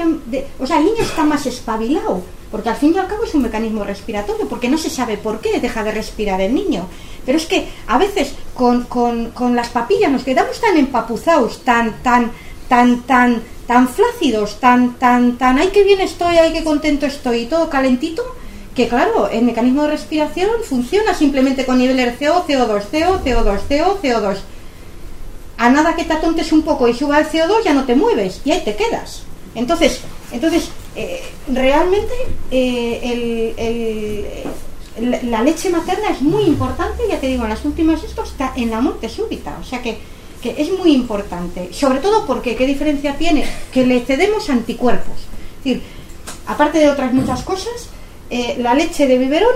o sea, el niño está más espabilado, porque al fin y al cabo es un mecanismo respiratorio, porque no se sabe por qué deja de respirar el niño. Pero es que a veces con, con- con las papillas nos quedamos tan empapuzados, tan, tan, tan, tan, tan flácidos, tan, tan, tan, ay, qué bien estoy, ay, qué contento estoy, y todo calentito, que claro, el mecanismo de respiración funciona simplemente con niveles CO, CO2, CO, CO2, CO, CO2 a nada que te atontes un poco y suba el CO2 ya no te mueves y ahí te quedas. Entonces, entonces eh, realmente eh, la leche materna es muy importante, ya te digo, en las últimas esto está en la muerte súbita, o sea que, que es muy importante, sobre todo porque, ¿qué diferencia tiene? Que le cedemos anticuerpos. Es decir, aparte de otras muchas cosas, eh, la leche de biberón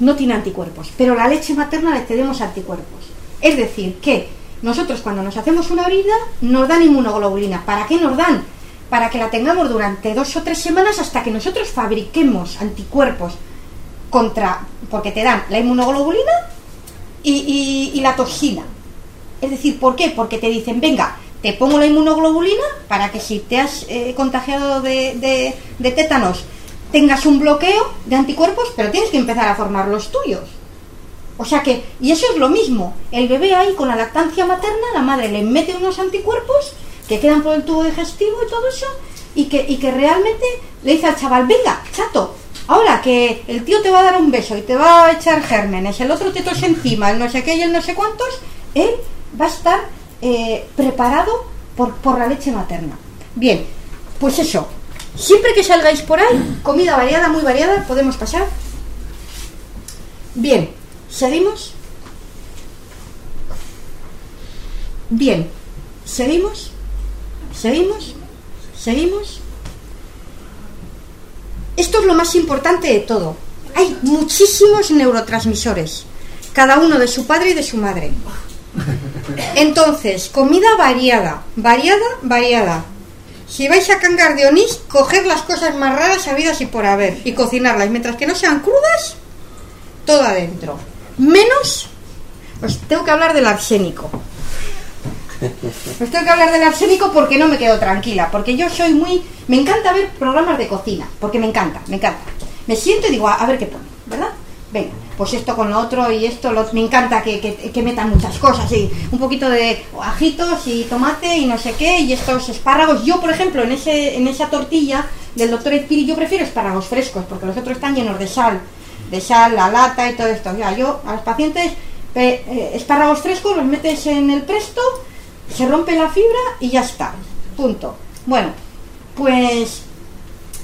no tiene anticuerpos, pero la leche materna le cedemos anticuerpos. Es decir, que nosotros cuando nos hacemos una orina nos dan inmunoglobulina. ¿Para qué nos dan? Para que la tengamos durante dos o tres semanas hasta que nosotros fabriquemos anticuerpos contra, porque te dan la inmunoglobulina y la toxina. Es decir, ¿por qué? Porque te dicen, venga, te pongo la inmunoglobulina para que si te has eh, contagiado de, tétanos tengas un bloqueo de anticuerpos, pero tienes que empezar a formar los tuyos. O sea que, y eso es lo mismo, el bebé ahí con la lactancia materna, la madre le mete unos anticuerpos que quedan por el tubo digestivo y todo eso, y que, y que realmente le dice al chaval, venga, chato, ahora que el tío te va a dar un beso y te va a echar gérmenes, el otro te tose encima, el no sé qué y el no sé cuántos, él va a estar eh, preparado por, por la leche materna. Bien, pues eso, siempre que salgáis por ahí, comida variada, muy variada, podemos pasar. Bien, ¿seguimos? Bien, ¿Seguimos? ¿Seguimos? ¿Seguimos? Esto es lo más importante de todo. Hay muchísimos neurotransmisores, cada uno de su padre y de su madre. Entonces, comida variada, variada, variada. Si vais a cangar de onís, coger las cosas más raras habidas y por haber y cocinarlas, mientras que no sean crudas, todo adentro. Menos, os tengo que hablar del arsénico. Os tengo que hablar del arsénico porque no me quedo tranquila, porque yo soy muy... Me encanta ver programas de cocina, porque me encanta, me encanta. Me siento y digo, a, a ver qué pone, ¿verdad? Venga, pues esto con lo otro y esto, me encanta que, que- metan muchas cosas, y un poquito de ajitos y tomate y no sé qué, y estos espárragos. Yo, por ejemplo, en, ese, en esa tortilla del doctor Espiri, yo prefiero espárragos frescos, porque los otros están llenos de sal, de sal, la lata y todo esto. Yo a los pacientes, eh, espárragos frescos los metes en el presto, se rompe la fibra y ya está. Punto. Bueno, pues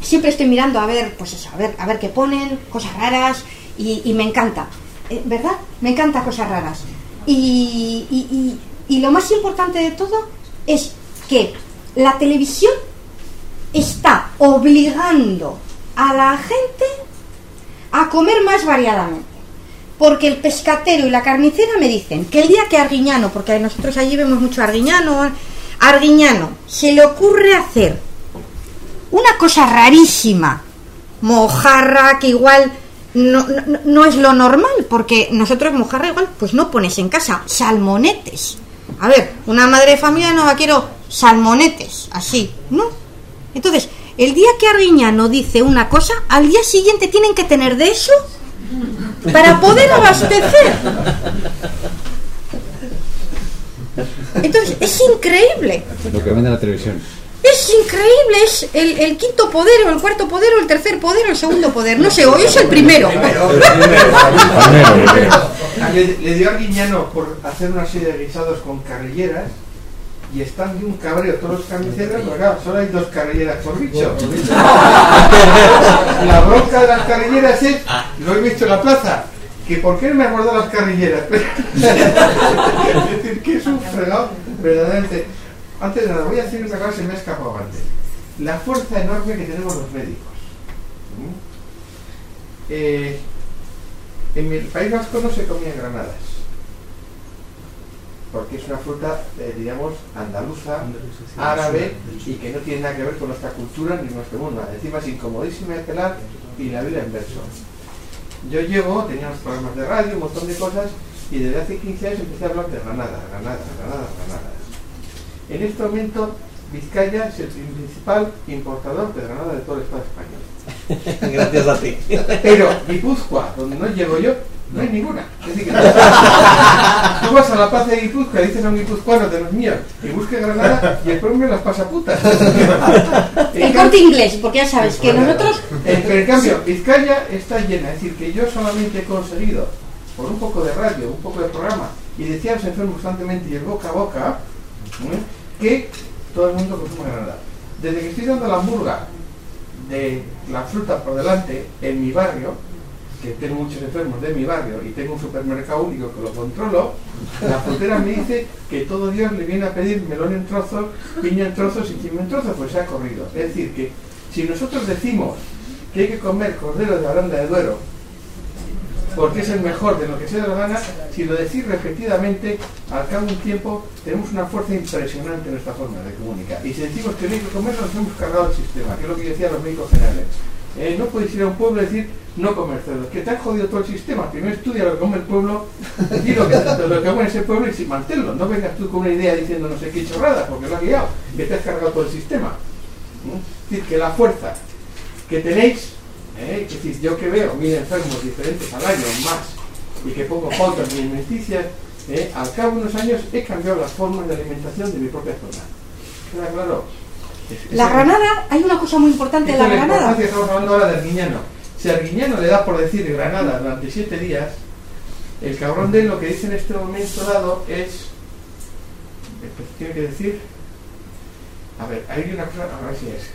siempre estoy mirando a ver, pues eso, a ver, a ver qué ponen, cosas raras, y, y me encanta, eh, ¿verdad? Me encanta cosas raras. Y, y- y- lo más importante de todo es que la televisión está obligando a la gente a comer más variadamente. Porque el pescatero y la carnicera me dicen que el día que Arguiñano, porque nosotros allí vemos mucho Arguiñano, Arguiñano se le ocurre hacer una cosa rarísima, mojarra, que igual no, no- no es lo normal, porque nosotros mojarra igual pues no pones en casa, salmonetes. A ver, una madre de familia no va quiero salmonetes, así, ¿no? Entonces, el día que Arguiñano dice una cosa, al día siguiente tienen que tener de eso para poder abastecer. Entonces, es increíble. Lo que vende la televisión. Es increíble, es el, el quinto poder, o el cuarto poder, o el tercer poder, o el segundo poder. No sé, hoy es el primero. Le, le dio a Guiñano por hacer una serie de guisados con carrilleras y están de un cabreo todos los carniceros, pero claro, solo hay dos carrilleras por bicho. La bronca de las carrilleras es, lo he visto en la plaza, que por qué no me ha guardado las carrilleras. es decir, que es un fregado verdaderamente. Antes de nada, voy a decir una cosa que me ha escapado antes. La fuerza enorme que tenemos los médicos. ¿Mm? Eh, en el País Vasco no se comían granadas, porque es una fruta, eh, digamos, andaluza, árabe, y que no tiene nada que ver con nuestra cultura ni nuestro mundo. Encima es incomodísima de pelar y la vida en verso. Yo llego, tenía unos programas de radio, un montón de cosas, y desde hace 15 años empecé a hablar de granadas, granadas, granadas, granadas. En este momento, Vizcaya es el principal importador de granada de todo el Estado español. Gracias a ti. Pero Guipúzcoa, donde no llego yo, no hay ninguna. Es decir, que tú vas a la plaza de Guipúzcoa y dices a un guipuzcoano de los míos y busque Granada y el pueblo me las pasa putas. El corte inglés, porque ya sabes que nosotros. Eh, pero en cambio, Vizcaya está llena. Es decir, que yo solamente he conseguido, por un poco de radio, un poco de programa, y decía los enfermos constantemente y el boca a boca, ¿eh? Que todo el mundo consuma granada. Desde que estoy dando la hamburga de la fruta por delante en mi barrio, que tengo muchos enfermos de mi barrio y tengo un supermercado único que lo controlo, la frutera me dice que todo Dios le viene a pedir melón en trozos, piña en trozos y quimo en trozos, pues se ha corrido. Es decir, que si nosotros decimos que hay que comer cordero de Aranda de Duero porque es el mejor de lo que se da la gana, si lo decís repetidamente, al cabo de un tiempo tenemos una fuerza impresionante en nuestra forma de comunicar. Y si decimos que no hay que comer, nos hemos cargado el sistema, que es lo que decían los médicos generales. Eh, no puedes ir a un pueblo y decir no comer cerdo, que te han jodido todo el sistema. Primero estudia lo que come el pueblo y lo que, lo que come ese pueblo y sin manténlo. No vengas tú con una idea diciendo no sé qué chorrada, porque lo has guiado, que te has cargado todo el sistema. ¿Mm? Es decir, que la fuerza que tenéis ¿eh? Es decir, yo que veo mil enfermos diferentes al año más y que pongo pautas alimenticias, ¿eh? al cabo de unos años he cambiado las formas de alimentación de mi propia zona. ¿Queda claro? Es- La granada, hay una cosa muy importante de la granada. que estamos hablando ahora de Arguiñano. Si a Arguiñano le da por decir granada durante siete días, el cabrón de él lo que dice en este momento dado es. tiene que decir. A ver, hay una cosa, a ver si es.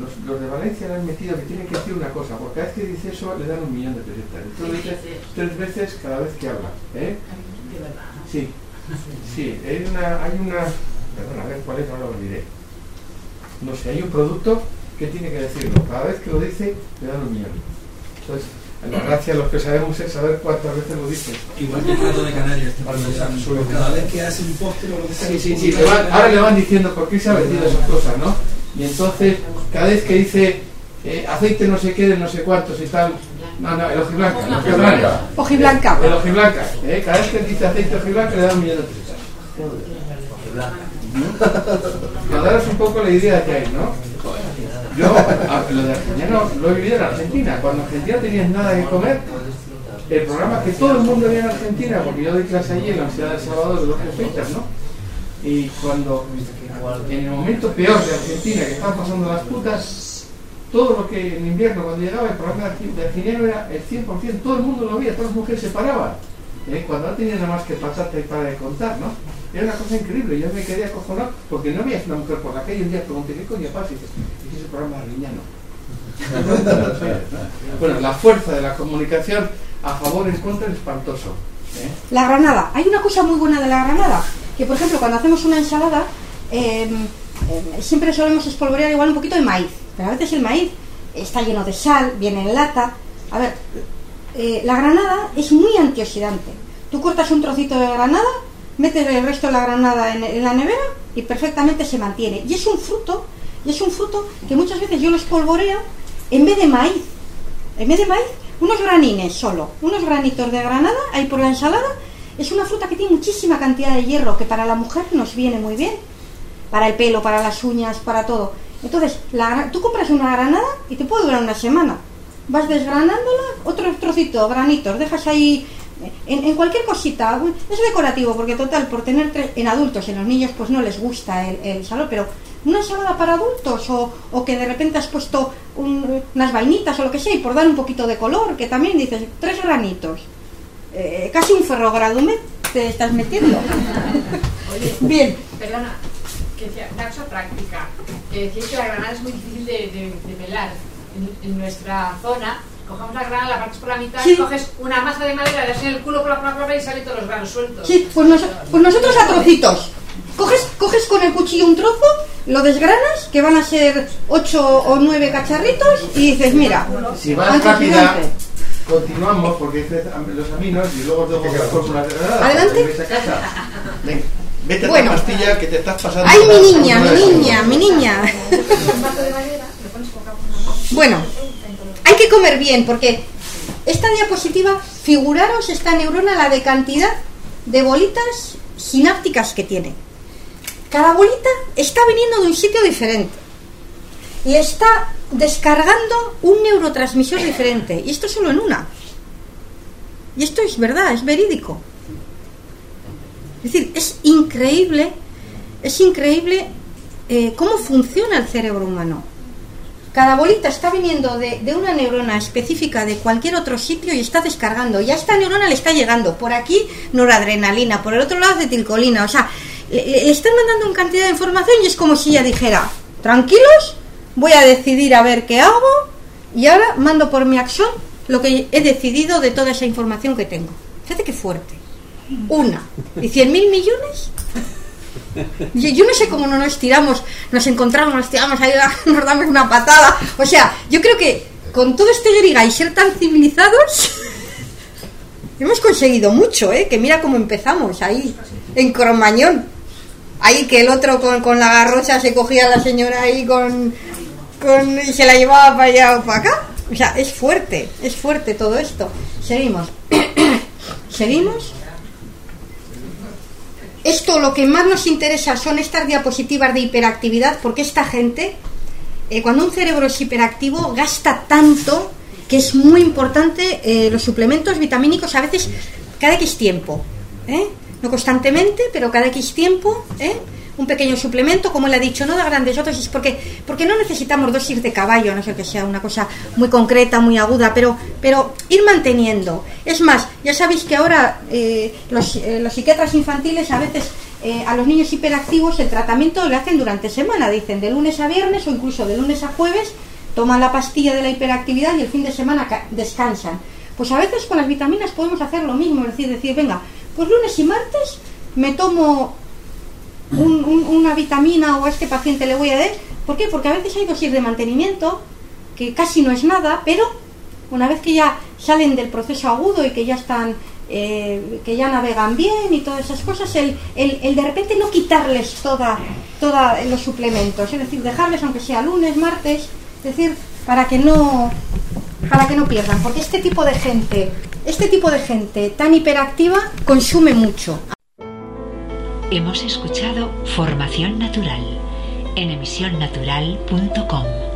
Los, los de Valencia le han metido que tienen que decir una cosa, porque cada vez que dice eso le dan un millón de pesetas. Entonces lo dice tres veces cada vez que habla. ¿eh? Sí, sí, hay una, hay una, perdón, a ver cuál es, ahora lo diré. No sé, hay un producto que tiene que decirlo. Cada vez que lo dice, le dan un millón. Entonces, la gracia de los que sabemos es saber cuántas veces lo dice. Igual que el plato de Canarias. Cada vez que hace un postre o lo que sea. Sí, sí, sí. le van- ahora le van diciendo por qué se ha vendido esas cosas, ¿no? Y entonces, cada vez que dice eh, aceite no sé qué de no sé cuántos y tal. No, no, el ojiblanca. El ojiblanca. Ojiblanca. El ojiblanca. ¿eh? Cada vez que dice aceite ojiblanca le dan un millón de pesetas. Para daros un poco la idea que hay, ¿no? Yo, lo de Argentina lo he vivido en Argentina. Cuando en Argentina tenías nada que comer, el programa que todo el mundo veía en Argentina, porque yo doy clase allí en la Universidad del Salvador de los jesuitas, ¿no? Y cuando, en el momento peor de Argentina, que estaban pasando las putas, todo lo que en invierno, cuando llegaba el programa de de Argentina era el 100%, todo el mundo lo veía, todas las mujeres se paraban. ¿eh? Cuando no tenían nada más que y para de contar, ¿no? Era una cosa increíble, yo me quedé acojonado porque no veías una mujer por la calle y un día pregunté, ¿qué coño pasa? Y dices, "Es ese programa arriñano. bueno, la fuerza de la comunicación a favor y en contra es espantoso. ¿eh? La granada. Hay una cosa muy buena de la granada, que por ejemplo cuando hacemos una ensalada, eh, eh, siempre solemos espolvorear igual un poquito de maíz, pero a veces el maíz está lleno de sal, viene en lata. A ver, eh, la granada es muy antioxidante. Tú cortas un trocito de granada, metes el resto de la granada en, en la nevera y perfectamente se mantiene. Y es un fruto, y es un fruto que muchas veces yo lo espolvoreo en vez de maíz. En vez de maíz, unos granines solo, unos granitos de granada ahí por la ensalada. Es una fruta que tiene muchísima cantidad de hierro que para la mujer nos viene muy bien. Para el pelo, para las uñas, para todo. Entonces, la tú compras una granada y te puede durar una semana. Vas desgranándola, otro trocito, granitos, dejas ahí en, en cualquier cosita. Es decorativo porque total, por tener tres, en adultos, en los niños pues no les gusta el, el salón, pero una ensalada para adultos o, o que de repente has puesto un- unas vainitas o lo que sea y por dar un poquito de color, que también dices, tres granitos, eh, casi un ferrogradumet te estás metiendo. Oye, Bien. Perdona, que decía, una cosa práctica. Que decíais que la granada es muy difícil de, de- de pelar. En, en nuestra zona, cogemos la granada, la partes por la mitad, Sí. coges una masa de madera, le das en el culo, pla, pla, pla, pla, y salen todos los granos sueltos. Sí, pues, nos- pues nosotros a trocitos. Coges, coges con el cuchillo un trozo, lo desgranas, que van a ser ocho o nueve cacharritos, y dices, mira, Si vas rápida. Continuamos porque dices los aminos y luego tengo las fórmulas de granada. Adelante. Venga, vete Bueno. a la pastilla que te estás pasando. ¡Ay, mi niña, mi niña, mi niña! Bueno, hay que comer bien, porque esta diapositiva, figuraros esta neurona, la de cantidad de bolitas sinápticas que tiene. Cada bolita está viniendo de un sitio diferente y está descargando un neurotransmisor diferente. Y esto solo en una. Y esto es verdad, es verídico. Es decir, es increíble, es increíble eh, cómo funciona el cerebro humano. Cada bolita está viniendo de, una neurona específica de cualquier otro sitio y está descargando. Y a esta neurona le está llegando por aquí noradrenalina, por el otro lado acetilcolina. O sea, le- le están mandando una cantidad de información y es como si ella dijera, tranquilos, voy a decidir a ver qué hago y ahora mando por mi acción lo que he decidido de toda esa información que tengo. Fíjate qué fuerte. Una. ¿Y cien mil millones? Yo, no sé cómo no nos tiramos, nos encontramos, nos tiramos ahí, nos damos una patada. O sea, yo creo que con todo este griga y ser tan civilizados, hemos conseguido mucho, ¿eh? Que mira cómo empezamos ahí, en Cromañón. Ahí que el otro con, con la garrocha se cogía a la señora ahí con, y se la llevaba para allá o para acá. O sea, es fuerte, es fuerte todo esto. Seguimos. Seguimos. Esto lo que más nos interesa son estas diapositivas de hiperactividad, porque esta gente, eh, cuando un cerebro es hiperactivo, gasta tanto que es muy importante eh, los suplementos vitamínicos a veces cada X tiempo. ¿eh? No constantemente, pero cada X tiempo. ¿eh? Un pequeño suplemento, como le ha dicho, no de grandes dosis, porque, porque no necesitamos dosis de caballo, no ser que sea una cosa muy concreta, muy aguda, pero, pero ir manteniendo. Es más, ya sabéis que ahora eh, los, eh, los psiquiatras infantiles a veces eh, a los niños hiperactivos el tratamiento lo hacen durante semana, dicen de lunes a viernes o incluso de lunes a jueves, toman la pastilla de la hiperactividad y el fin de semana ca- descansan. Pues a veces con las vitaminas podemos hacer lo mismo, es decir, decir, venga, pues lunes y martes me tomo una vitamina o a este paciente le voy a dar. ¿Por qué? Porque a veces hay dosis de mantenimiento que casi no es nada, pero una vez que ya salen del proceso agudo y que ya están eh, que ya navegan bien y todas esas cosas, el, el, de repente no quitarles toda, toda los suplementos, es decir, dejarles aunque sea lunes, martes, es decir, para que no para que no pierdan, porque este tipo de gente, este tipo de gente tan hiperactiva consume mucho. Hemos escuchado Formación Natural en emisionnatural.com.